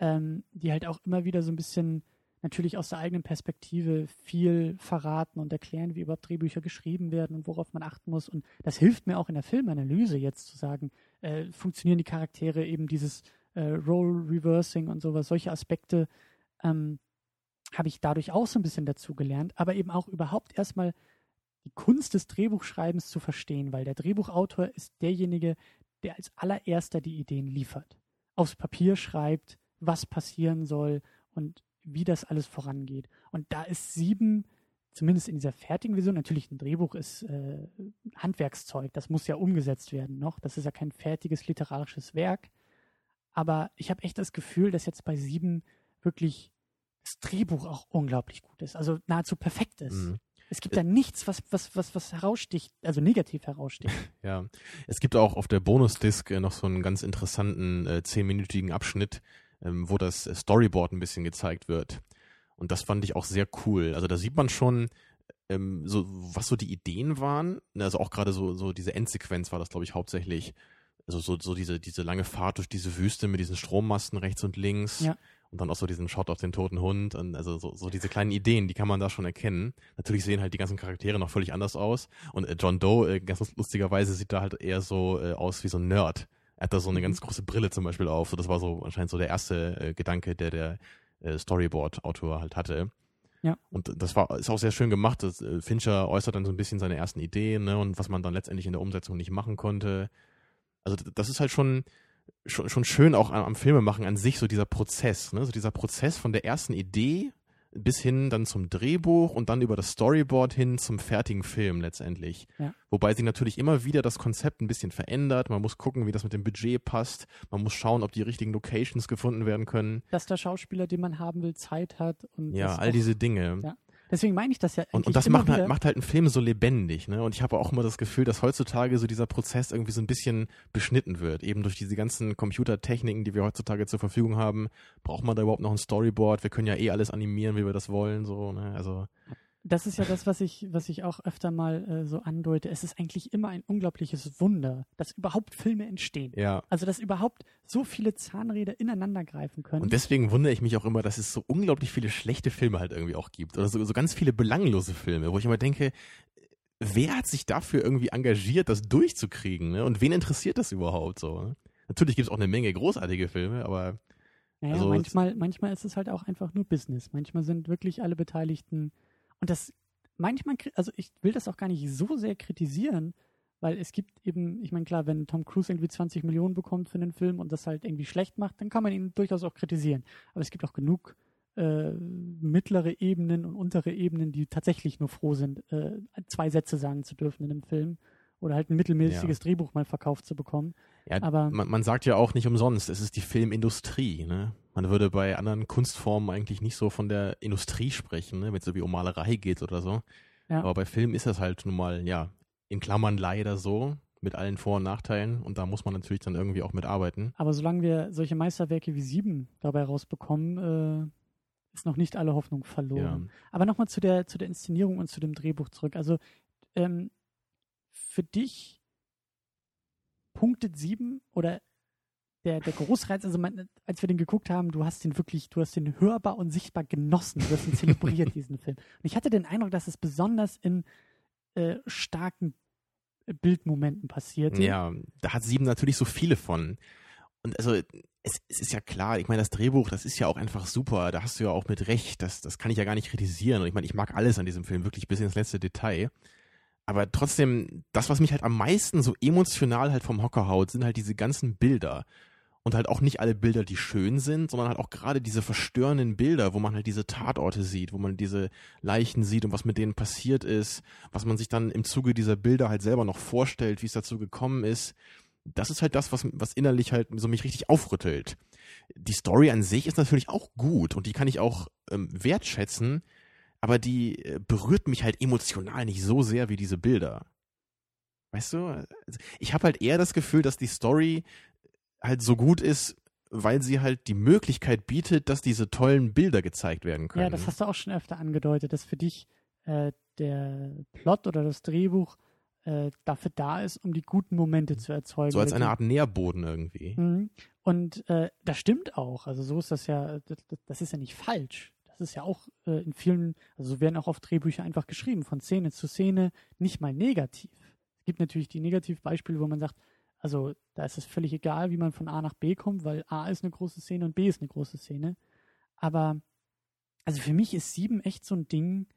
ähm, die halt auch immer wieder so ein bisschen natürlich aus der eigenen Perspektive viel verraten und erklären, wie überhaupt Drehbücher geschrieben werden und worauf man achten muss. Und das hilft mir auch in der Filmanalyse jetzt zu sagen, äh, funktionieren die Charaktere eben dieses äh, Role Reversing und sowas, solche Aspekte ähm, habe ich dadurch auch so ein bisschen dazu gelernt, aber eben auch überhaupt erstmal die Kunst des Drehbuchschreibens zu verstehen, weil der Drehbuchautor ist derjenige, der als allererster die Ideen liefert, aufs Papier schreibt, was passieren soll und wie das alles vorangeht. Und da ist sieben, zumindest in dieser fertigen Version, natürlich ein Drehbuch ist äh, Handwerkszeug, das muss ja umgesetzt werden noch. Das ist ja kein fertiges literarisches Werk. Aber ich habe echt das Gefühl, dass jetzt bei sieben wirklich das Drehbuch auch unglaublich gut ist, also nahezu perfekt ist. Mhm. Es gibt da nichts, was, was, was, was heraussticht, also negativ heraussticht. Ja, es gibt auch auf der Bonusdisk äh, noch so einen ganz interessanten äh, zehnminütigen Abschnitt, ähm, wo das Storyboard ein bisschen gezeigt wird. Und das fand ich auch sehr cool. Also da sieht man schon, ähm, so, was so die Ideen waren. Also auch gerade so, so diese Endsequenz war das, glaube ich, hauptsächlich. also so, so diese, diese lange Fahrt durch diese Wüste mit diesen Strommasten rechts und links. Ja. Und dann auch so diesen Shot auf den toten Hund und also so, so diese kleinen Ideen, die kann man da schon erkennen. Natürlich sehen halt die ganzen Charaktere noch völlig anders aus. Und äh, John Doe, äh, ganz lustigerweise, sieht da halt eher so äh, aus wie so ein Nerd. Er hat da so eine Mhm. ganz große Brille zum Beispiel auf. So, das war so anscheinend so der erste äh, Gedanke, der der äh, Storyboard-Autor halt hatte. Ja. Und das war ist auch sehr schön gemacht. Das, äh, Fincher äußert dann so ein bisschen seine ersten Ideen ne, und was man dann letztendlich in der Umsetzung nicht machen konnte. Also das ist halt schon schon, schon schön auch am, am Filmemachen an sich so dieser Prozess, ne, so dieser Prozess von der ersten Idee bis hin dann zum Drehbuch und dann über das Storyboard hin zum fertigen Film letztendlich. Ja. Wobei sie natürlich immer wieder das Konzept ein bisschen verändert. Man muss gucken, wie das mit dem Budget passt. Man muss schauen, ob die richtigen Locations gefunden werden können. Dass der Schauspieler, den man haben will, Zeit hat und Ja, all diese Dinge. Ja, Deswegen meine ich das ja Und, und das macht halt, macht halt einen Film so lebendig, ne? Und ich habe auch immer das Gefühl, dass heutzutage so dieser Prozess irgendwie so ein bisschen beschnitten wird. Eben durch diese ganzen Computertechniken, die wir heutzutage zur Verfügung haben, braucht man da überhaupt noch ein Storyboard? Wir können ja eh alles animieren, wie wir das wollen, so, ne? Also, Das ist ja das, was ich, was ich auch öfter mal äh, so andeute. Es ist eigentlich immer ein unglaubliches Wunder, dass überhaupt Filme entstehen. ja. Also, dass überhaupt so viele Zahnräder ineinander greifen können. Und deswegen wundere ich mich auch immer, dass es so unglaublich viele schlechte Filme halt irgendwie auch gibt. Oder so, so ganz viele belanglose Filme, wo ich immer denke, wer hat sich dafür irgendwie engagiert, das durchzukriegen, ne? Und wen interessiert das überhaupt so? Ne? Natürlich gibt es auch eine Menge großartige Filme, aber naja, also- manchmal, manchmal ist es halt auch einfach nur Business. Manchmal sind wirklich alle Beteiligten. Und das, manchmal, also ich will das auch gar nicht so sehr kritisieren, weil es gibt eben, ich meine, klar, wenn Tom Cruise irgendwie 20 Millionen bekommt für einen Film und das halt irgendwie schlecht macht, dann kann man ihn durchaus auch kritisieren. Aber es gibt auch genug äh, mittlere Ebenen und untere Ebenen, die tatsächlich nur froh sind, äh, zwei Sätze sagen zu dürfen in einem Film oder halt ein mittelmäßiges Drehbuch mal verkauft zu bekommen. ja, Aber- man, man sagt ja auch nicht umsonst, es ist die Filmindustrie, ne? Man würde bei anderen Kunstformen eigentlich nicht so von der Industrie sprechen, ne? Wenn es so wie um Malerei geht oder so. Ja. Aber bei Film ist das halt nun mal, ja, in Klammern leider so, mit allen Vor- und Nachteilen. Und da muss man natürlich dann irgendwie auch mitarbeiten. Aber solange wir solche Meisterwerke wie Sieben dabei rausbekommen, äh, ist noch nicht alle Hoffnung verloren. Ja. Aber nochmal zu der, zu der Inszenierung und zu dem Drehbuch zurück. Also ähm, für dich punktet sieben oder der, der Großreiz, also man, als wir den geguckt haben, du hast den wirklich, du hast den hörbar und sichtbar genossen, du hast ihn zelebriert, diesen Film. Und ich hatte den Eindruck, dass es besonders in äh, starken Bildmomenten passiert. Ja, da hat Sieben natürlich so viele von. Und also, es, es ist ja klar, ich meine, das Drehbuch, das ist ja auch einfach super. Da hast du ja auch mit Recht. Das, das kann ich ja gar nicht kritisieren. Und ich meine, ich mag alles an diesem Film, wirklich bis ins letzte Detail. Aber trotzdem, das, was mich halt am meisten so emotional halt vom Hocker haut, sind halt diese ganzen Bilder. Und halt auch nicht alle Bilder, die schön sind, sondern halt auch gerade diese verstörenden Bilder, wo man halt diese Tatorte sieht, wo man diese Leichen sieht und was mit denen passiert ist, was man sich dann im Zuge dieser Bilder halt selber noch vorstellt, wie es dazu gekommen ist. Das ist halt das, was, was innerlich halt so mich richtig aufrüttelt. Die Story an sich ist natürlich auch gut und die kann ich auch ähm, wertschätzen, aber die äh, berührt mich halt emotional nicht so sehr wie diese Bilder. Weißt du? Also, Ich habe halt eher das Gefühl, dass die Story halt so gut ist, weil sie halt die Möglichkeit bietet, dass diese tollen Bilder gezeigt werden können. Ja, das hast du auch schon öfter angedeutet, dass für dich äh, der Plot oder das Drehbuch äh, dafür da ist, um die guten Momente zu erzeugen. so als eine Art Nährboden irgendwie. Mhm. Und äh, das stimmt auch. Also so ist das ja, das, das ist ja nicht falsch. Ist ja auch äh, in vielen, also so werden auch oft Drehbücher einfach geschrieben, von Szene zu Szene, nicht mal negativ. Es gibt natürlich die Negativbeispiele, wo man sagt, also da ist es völlig egal, wie man von A nach B kommt, weil A ist eine große Szene und B ist eine große Szene. Aber also für mich ist sieben echt so ein Ding,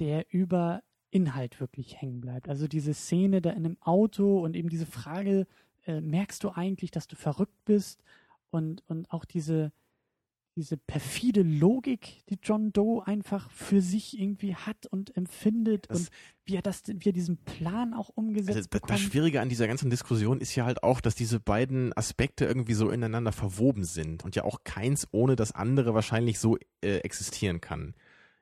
der über Inhalt wirklich hängen bleibt. Also diese Szene da in einem Auto und eben diese Frage, äh, merkst du eigentlich, dass du verrückt bist? Und, und auch diese, diese perfide Logik, die John Doe einfach für sich irgendwie hat und empfindet Das- und wie er das, wie er diesen Plan auch umgesetzt Also, das, das. Schwierige an dieser ganzen Diskussion ist ja halt auch, dass diese beiden Aspekte irgendwie so ineinander verwoben sind und ja auch keins ohne das andere wahrscheinlich so äh, existieren kann.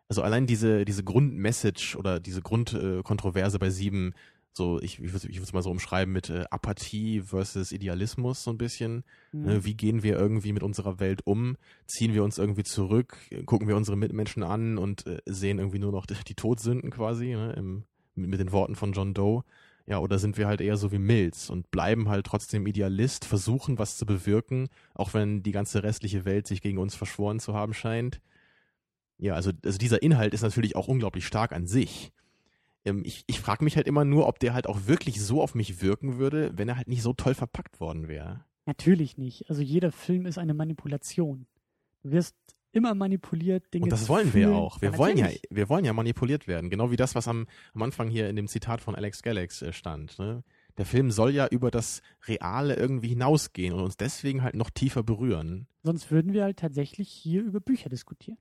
Also allein diese, diese Grundmessage oder diese Grundkontroverse äh, bei sieben, so ich, ich würde es mal so umschreiben mit äh, Apathie versus Idealismus so ein bisschen. Mhm. Ne, wie gehen wir irgendwie mit unserer Welt um? Ziehen wir uns irgendwie zurück? Gucken wir unsere Mitmenschen an und äh, sehen irgendwie nur noch die, die Todsünden quasi, ne, im, mit, mit den Worten von John Doe. Ja, oder sind wir halt eher so wie Mills und bleiben halt trotzdem Idealist, versuchen was zu bewirken, auch wenn die ganze restliche Welt sich gegen uns verschworen zu haben scheint. Ja, also, also dieser Inhalt ist natürlich auch unglaublich stark an sich. Ähm, ich ich frage mich halt immer nur, ob der halt auch wirklich so auf mich wirken würde, wenn er halt nicht so toll verpackt worden wäre. Natürlich nicht. Also jeder Film ist eine Manipulation. Du wirst immer manipuliert, Dinge Und das wollen wir auch. Wir ja, wollen ja, wir wollen ja manipuliert werden. Genau wie das, was am, am Anfang hier in dem Zitat von Alex Galax äh, stand. Ne? Der Film soll ja über das Reale irgendwie hinausgehen und uns deswegen halt noch tiefer berühren. Sonst würden wir halt tatsächlich hier über Bücher diskutieren.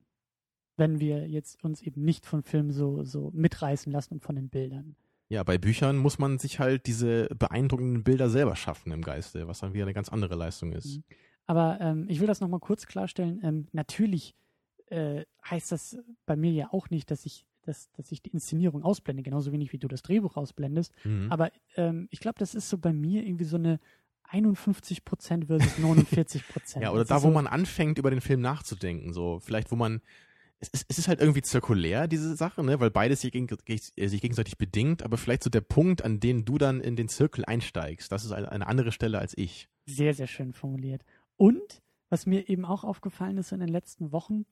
Wenn wir jetzt uns eben nicht von Filmen so, so mitreißen lassen und von den Bildern. Ja, bei Büchern muss man sich halt diese beeindruckenden Bilder selber schaffen im Geiste, was dann wieder eine ganz andere Leistung ist. Mhm. Aber ähm, ich will das nochmal kurz klarstellen. Ähm, natürlich äh, heißt das bei mir ja auch nicht, dass ich, dass, dass ich die Inszenierung ausblende, genauso wenig wie du das Drehbuch ausblendest. Mhm. Aber ähm, ich glaube, das ist so bei mir irgendwie so eine 51 Prozent versus 49 Prozent. ja, oder da, wo so man anfängt, über den Film nachzudenken. So, vielleicht, wo man es ist, halt irgendwie zirkulär, diese Sache, ne? weil beides sich, geg sich, gegenseitig bedingt, aber vielleicht so der Punkt, an dem du dann in den Zirkel einsteigst, das ist eine andere Stelle als ich. Sehr, sehr schön formuliert. Und was mir eben auch aufgefallen ist in den letzten Wochen,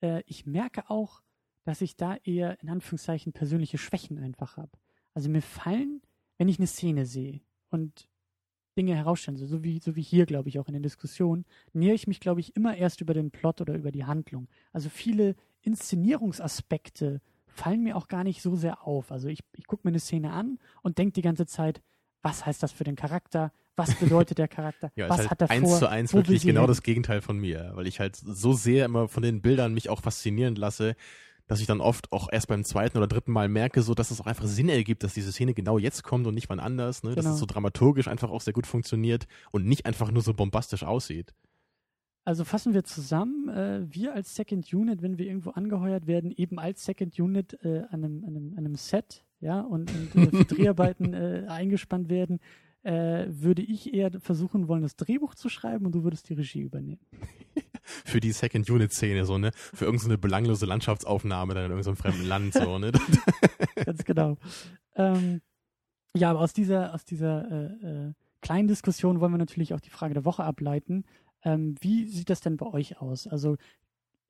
äh, ich merke auch, dass ich da eher in Anführungszeichen persönliche Schwächen einfach habe. Also mir fallen, wenn ich eine Szene sehe und Dinge herausstellen, so wie, so wie hier, glaube ich, auch in den Diskussionen, nähere ich mich, glaube ich, immer erst über den Plot oder über die Handlung. Also viele Inszenierungsaspekte fallen mir auch gar nicht so sehr auf. Also ich, ich gucke mir eine Szene an und denke die ganze Zeit, was heißt das für den Charakter? Was bedeutet der Charakter? ja, was halt hat er eins vor? zu eins wirklich genau hin? das Gegenteil von mir, weil ich halt so sehr immer von den Bildern mich auch faszinieren lasse, dass ich dann oft auch erst beim zweiten oder dritten Mal merke, so dass es auch einfach Sinn ergibt, dass diese Szene genau jetzt kommt und nicht wann anders, ne? Genau. dass es so dramaturgisch einfach auch sehr gut funktioniert und nicht einfach nur so bombastisch aussieht. Also fassen wir zusammen, äh, wir als Second Unit, wenn wir irgendwo angeheuert werden, eben als Second Unit äh, an, einem, an, einem, an einem Set, ja, und, und äh, für Dreharbeiten äh, eingespannt werden, äh, würde ich eher versuchen wollen, das Drehbuch zu schreiben und du würdest die Regie übernehmen. Für die Second Unit Szene, so, ne? Für irgendeine belanglose Landschaftsaufnahme dann in irgendeinem fremden Land, so, ne? Ganz genau. Ähm, ja, aber aus dieser, aus dieser äh, äh, kleinen Diskussion wollen wir natürlich auch die Frage der Woche ableiten. Ähm, wie sieht das denn bei euch aus? Also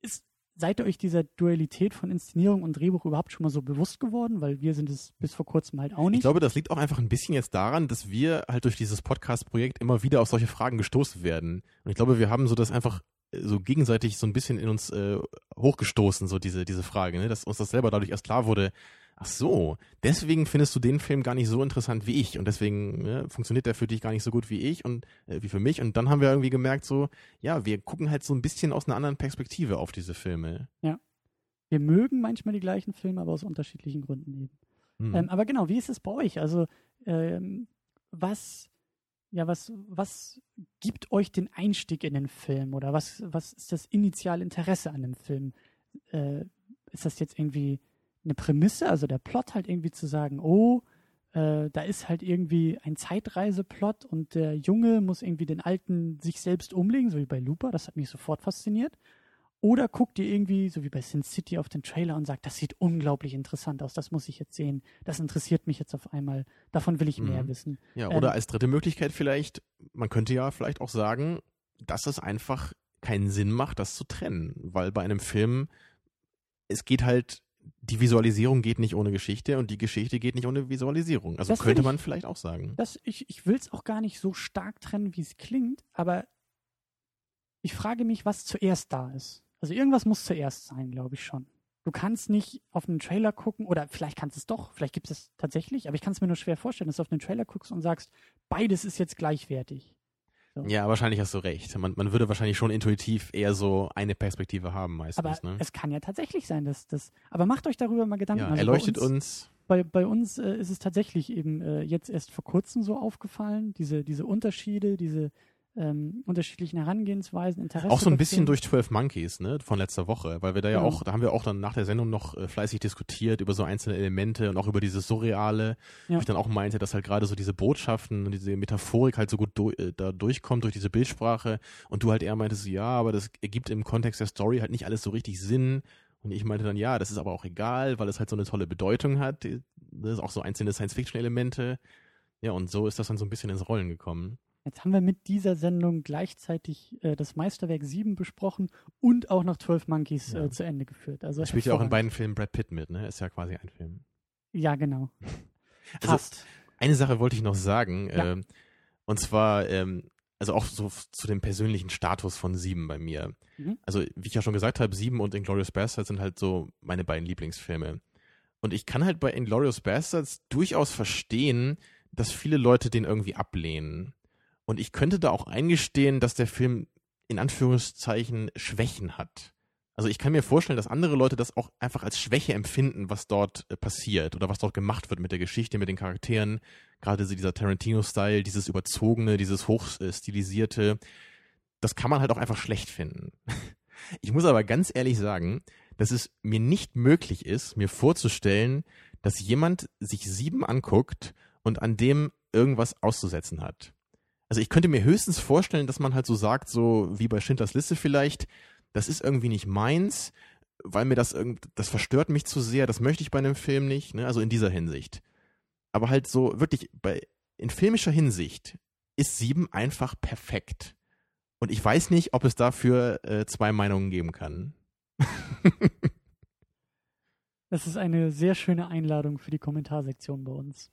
ist seid ihr euch dieser Dualität von Inszenierung und Drehbuch überhaupt schon mal so bewusst geworden? Weil wir sind es bis vor kurzem halt auch nicht. Ich glaube, das liegt auch einfach ein bisschen jetzt daran, dass wir halt durch dieses Podcast-Projekt immer wieder auf solche Fragen gestoßen werden. Und ich glaube, wir haben so das einfach äh, so gegenseitig so ein bisschen in uns äh, hochgestoßen, so diese, diese Frage, ne? dass uns das selber dadurch erst klar wurde, ach so, deswegen findest du den Film gar nicht so interessant wie ich und deswegen ne, funktioniert der für dich gar nicht so gut wie ich und äh, wie für mich und dann haben wir irgendwie gemerkt so, ja, wir gucken halt so ein bisschen aus einer anderen Perspektive auf diese Filme. Ja. Wir mögen manchmal die gleichen Filme, aber aus unterschiedlichen Gründen eben. Mhm. Ähm, aber genau, wie ist es bei euch? Also ähm, was ja, was, was gibt euch den Einstieg in den Film oder was, was ist das initiale Interesse an dem Film? Äh, ist das jetzt irgendwie eine Prämisse, also der Plot halt irgendwie zu sagen, oh, äh, da ist halt irgendwie ein Zeitreiseplot und der Junge muss irgendwie den Alten sich selbst umlegen, so wie bei Looper, das hat mich sofort fasziniert. Oder guckt ihr irgendwie, so wie bei Sin City, auf den Trailer und sagt, das sieht unglaublich interessant aus, das muss ich jetzt sehen, das interessiert mich jetzt auf einmal, davon will ich mehr mhm. wissen. Ja, oder ähm, als dritte Möglichkeit vielleicht, man könnte ja vielleicht auch sagen, dass es einfach keinen Sinn macht, das zu trennen, weil bei einem Film, es geht halt die Visualisierung geht nicht ohne Geschichte und die Geschichte geht nicht ohne Visualisierung. Also das könnte ich, man vielleicht auch sagen. Das, ich ich will es auch gar nicht so stark trennen, wie es klingt, aber ich frage mich, was zuerst da ist. Also irgendwas muss zuerst sein, glaube ich schon. Du kannst nicht auf einen Trailer gucken, oder vielleicht kannst du es doch, vielleicht gibt es es tatsächlich, aber ich kann es mir nur schwer vorstellen, dass du auf einen Trailer guckst und sagst, beides ist jetzt gleichwertig. So. Ja, wahrscheinlich hast du recht. Man, man würde wahrscheinlich schon intuitiv eher so eine Perspektive haben meistens. Aber ne? es kann ja tatsächlich sein, dass das. Aber macht euch darüber mal Gedanken. Ja, also erleuchtet uns, uns. Bei, bei uns äh, ist es tatsächlich eben äh, jetzt erst vor kurzem so aufgefallen, diese, diese Unterschiede, diese, ähm, unterschiedlichen Herangehensweisen, Interessen. Auch so ein bisschen durch 12 Monkeys, ne, von letzter Woche, weil wir da ja, ja. auch, da haben wir auch dann nach der Sendung noch äh, fleißig diskutiert über so einzelne Elemente und auch über dieses Surreale, ja. wo ich dann auch meinte, dass halt gerade so diese Botschaften und diese Metaphorik halt so gut do, äh, da durchkommt durch diese Bildsprache und du halt eher meintest, ja, aber das ergibt im Kontext der Story halt nicht alles so richtig Sinn Und ich meinte dann, ja, das ist aber auch egal, weil es halt so eine tolle Bedeutung hat. Das ist auch so einzelne Science-Fiction-Elemente. Ja, und so ist das dann so ein bisschen ins Rollen gekommen. Jetzt haben wir mit dieser Sendung gleichzeitig äh, das Meisterwerk 7 besprochen und auch noch 12 Monkeys Ja. äh, zu Ende geführt. Also spielt ja auch in beiden Filmen Brad Pitt mit, ne? Ist ja quasi ein Film. Ja, genau. Also, Fast. Eine Sache wollte ich noch sagen, Ja. ähm, und zwar, ähm, also auch so zu dem persönlichen Status von Sieben bei mir. Mhm. Also, wie ich ja schon gesagt habe, Sieben und Inglourious Bastards sind halt so meine beiden Lieblingsfilme. Und ich kann halt bei Inglourious Bastards durchaus verstehen, dass viele Leute den irgendwie ablehnen. Und ich könnte da auch eingestehen, dass der Film in Anführungszeichen Schwächen hat. Also ich kann mir vorstellen, dass andere Leute das auch einfach als Schwäche empfinden, was dort äh, passiert oder was dort gemacht wird mit der Geschichte, mit den Charakteren. Gerade dieser Tarantino-Style, dieses überzogene, dieses hochstilisierte, das kann man halt auch einfach schlecht finden. Ich muss aber ganz ehrlich sagen, dass es mir nicht möglich ist, mir vorzustellen, dass jemand sich sieben anguckt und an dem irgendwas auszusetzen hat. Also ich könnte mir höchstens vorstellen, dass man halt so sagt, so wie bei Schindlers Liste vielleicht, das ist irgendwie nicht meins, weil mir das irgend, das verstört mich zu sehr, das möchte ich bei einem Film nicht, ne? also in dieser Hinsicht. Aber halt so wirklich bei, in filmischer Hinsicht ist sieben einfach perfekt. Und ich weiß nicht, ob es dafür äh, zwei Meinungen geben kann. Das ist eine sehr schöne Einladung für die Kommentarsektion bei uns.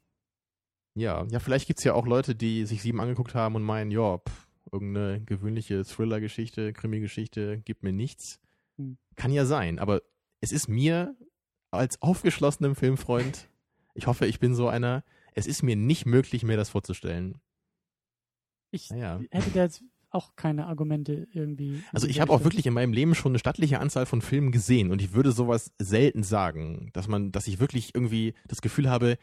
Ja, ja, vielleicht gibt's ja auch Leute, die sich sieben angeguckt haben und meinen, ja, pff, irgendeine gewöhnliche Thriller-Geschichte, Krimi-Geschichte gibt mir nichts. Hm. Kann ja sein, aber es ist mir als aufgeschlossenem Filmfreund, ich hoffe, ich bin so einer, es ist mir nicht möglich, mir das vorzustellen. Ich Naja. hätte da jetzt auch keine Argumente irgendwie. Also ich habe auch wirklich in meinem Leben schon eine stattliche Anzahl von Filmen gesehen und ich würde sowas selten sagen, dass man, dass ich wirklich irgendwie das Gefühl habe,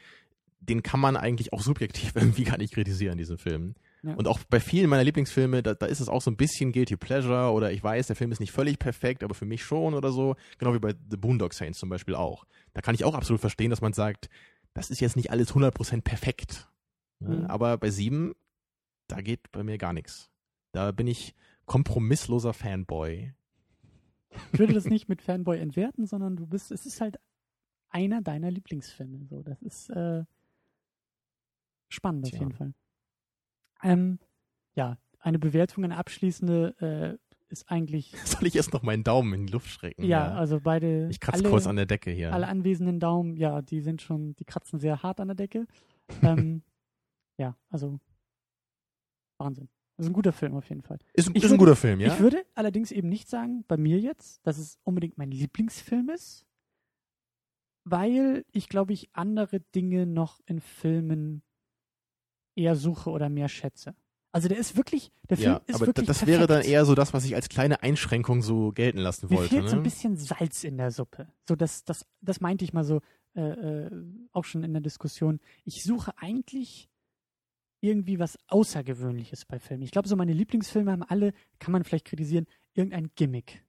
den kann man eigentlich auch subjektiv irgendwie gar nicht kritisieren, diesen Film. Ja. Und auch bei vielen meiner Lieblingsfilme, da, da ist es auch so ein bisschen Guilty Pleasure oder ich weiß, der Film ist nicht völlig perfekt, aber für mich schon oder so. Genau wie bei The Boondock Saints zum Beispiel auch. Da kann ich auch absolut verstehen, dass man sagt, das ist jetzt nicht alles 100% perfekt. Ne? Mhm. Aber bei sieben, da geht bei mir gar nichts. Da bin ich kompromissloser Fanboy. Ich würde das nicht mit Fanboy entwerten, sondern du bist, es ist halt einer deiner Lieblingsfilme. So, das ist äh, spannend auf Tja. jeden Fall. Ähm, ja, eine Bewertung, eine abschließende äh, ist eigentlich, Soll ich erst noch meinen Daumen in die Luft strecken? ja, also beide, Ich kratze alle, kurz an der Decke hier. alle anwesenden Daumen, ja, die sind schon, die kratzen sehr hart an der Decke. ähm, ja, also Wahnsinn. Das ist ein guter Film auf jeden Fall. ist ein, ist ein würde- guter Film, ja? Ich würde allerdings eben nicht sagen, bei mir jetzt, dass es unbedingt mein Lieblingsfilm ist, weil ich glaube, ich andere Dinge noch in Filmen eher suche oder mehr schätze. Also der ist wirklich, der Film ja, ist aber wirklich das perfekt. wäre dann eher so das, was ich als kleine Einschränkung so gelten lassen Mir wollte. fehlt ne? so ein bisschen Salz in der Suppe. So, das, das, das meinte ich mal so äh, äh, auch schon in der Diskussion. Ich suche eigentlich irgendwie was Außergewöhnliches bei Filmen. Ich glaube, so meine Lieblingsfilme haben alle, kann man vielleicht kritisieren, irgendein Gimmick.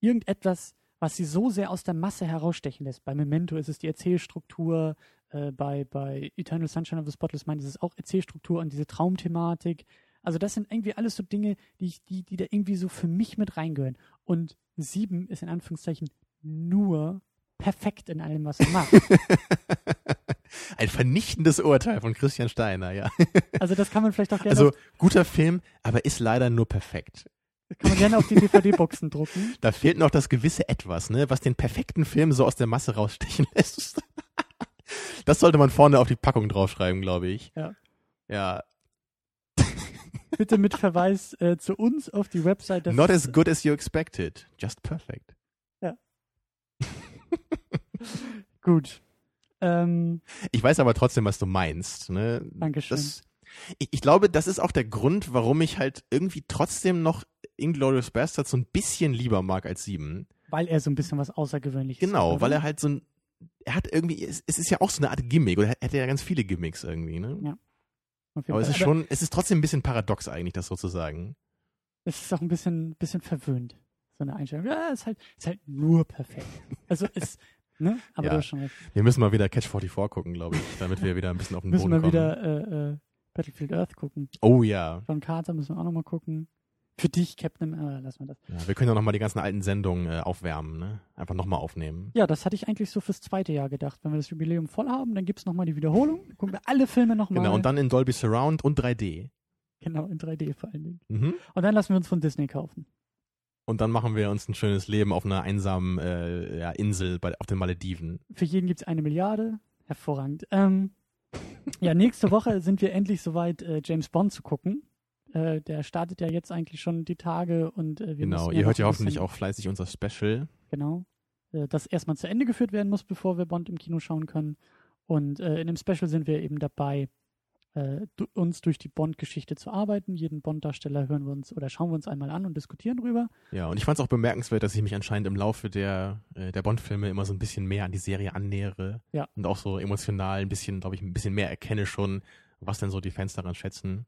Irgendetwas, was sie so sehr aus der Masse herausstechen lässt. Bei Memento ist es die Erzählstruktur, äh, bei, bei Eternal Sunshine of the Spotless Mind ist es auch Erzählstruktur und diese Traumthematik. Also das sind irgendwie alles so Dinge, die, ich, die, die da irgendwie so für mich mit reingehören. Und sieben ist in Anführungszeichen nur perfekt in allem, was er macht. Ein vernichtendes Urteil von Christian Steiner, ja. Also das kann man vielleicht auch gerne, Also guter Film, aber ist leider nur perfekt. kann man gerne auf die DVD-Boxen drucken. Da fehlt noch das gewisse Etwas, ne, was den perfekten Film so aus der Masse rausstechen lässt. Das sollte man vorne auf die Packung draufschreiben, glaube ich. Ja. Ja. Bitte mit Verweis äh, zu uns auf die Website. Not ist, as good as you expected, just perfect. gut. Ähm, Ich weiß aber trotzdem, was du meinst. Ne? Dankeschön. Das, ich, ich glaube, das ist auch der Grund, warum ich halt irgendwie trotzdem noch Inglourious Bastards so ein bisschen lieber mag als Sieben. weil er so ein bisschen was Außergewöhnliches Genau, hat, weil er halt so ein, er hat irgendwie, es, es ist ja auch so eine Art Gimmick, oder er hat ja ganz viele Gimmicks irgendwie, ne? Ja, Aber es Fall. ist schon, es ist trotzdem ein bisschen paradox eigentlich, das sozusagen. es ist auch ein bisschen, bisschen verwöhnt, so eine Einstellung. Ja, ist halt, ist halt nur perfekt. Also ist, ne? Aber Ja. du hast schon recht. Wir müssen mal wieder Catch 44 gucken, glaube ich, damit wir wieder ein bisschen auf den Müssen Boden wir kommen. wieder äh, äh, Battlefield Earth gucken. Oh ja. John Carter müssen wir auch nochmal gucken. Für dich, Captain, äh, lassen wir das. Ja, wir können ja nochmal die ganzen alten Sendungen äh, aufwärmen, ne? Einfach nochmal aufnehmen. Ja, das hatte ich eigentlich so fürs zweite Jahr gedacht. Wenn wir das Jubiläum voll haben, dann gibt's nochmal die Wiederholung. Dann gucken wir alle Filme nochmal. Genau, und dann in Dolby Surround und 3D. Genau, in 3D vor allen Dingen. Mhm. Und dann lassen wir uns von Disney kaufen. Und dann machen wir uns ein schönes Leben auf einer einsamen äh, ja, Insel bei, auf den Malediven. Für jeden gibt's eine Milliarde. Hervorragend. Ähm, ja, nächste Woche sind wir endlich soweit, äh, James Bond zu gucken. Äh, der startet ja jetzt eigentlich schon die Tage und äh, wir Genau, ihr hört ja hoffentlich auch fleißig unser Special. Genau. Äh, das erstmal zu Ende geführt werden muss, bevor wir Bond im Kino schauen können. Und äh, in dem Special sind wir eben dabei, äh, du, uns durch die Bond-Geschichte zu arbeiten. Jeden Bond-Darsteller hören wir uns oder schauen wir uns einmal an und diskutieren drüber. Ja, und ich fand es auch bemerkenswert, dass ich mich anscheinend im Laufe der, äh, der Bond-Filme immer so ein bisschen mehr an die Serie annähere. Ja. Und auch so emotional ein bisschen, glaube ich, ein bisschen mehr erkenne schon, was denn so die Fans daran schätzen.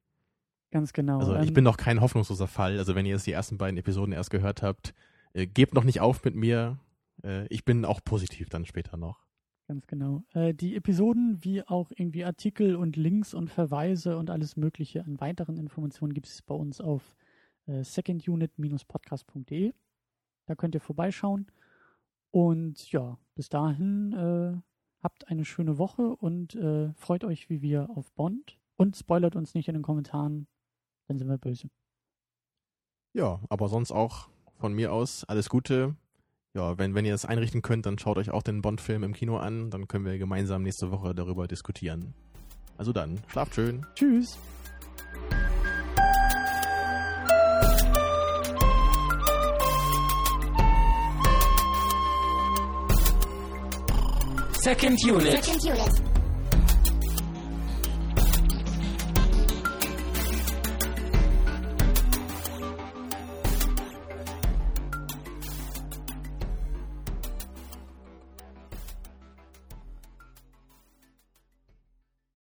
Ganz genau. Also ich bin noch kein hoffnungsloser Fall. Also wenn ihr jetzt die ersten beiden Episoden erst gehört habt, äh, gebt noch nicht auf mit mir. Äh, ich bin auch positiv dann später noch. Ganz genau. Äh, die Episoden wie auch irgendwie Artikel und Links und Verweise und alles Mögliche an weiteren Informationen gibt es bei uns auf äh, secondunit-podcast.de. Da könnt ihr vorbeischauen. Und ja, bis dahin äh, habt eine schöne Woche und äh, freut euch wie wir auf Bond. Und spoilert uns nicht in den Kommentaren, dann sind wir böse. Ja, aber sonst auch von mir aus alles Gute. Ja, wenn, wenn ihr es einrichten könnt, dann schaut euch auch den Bond-Film im Kino an. Dann können wir gemeinsam nächste Woche darüber diskutieren. Also dann, schlaft schön. Tschüss. Second unit. Second unit.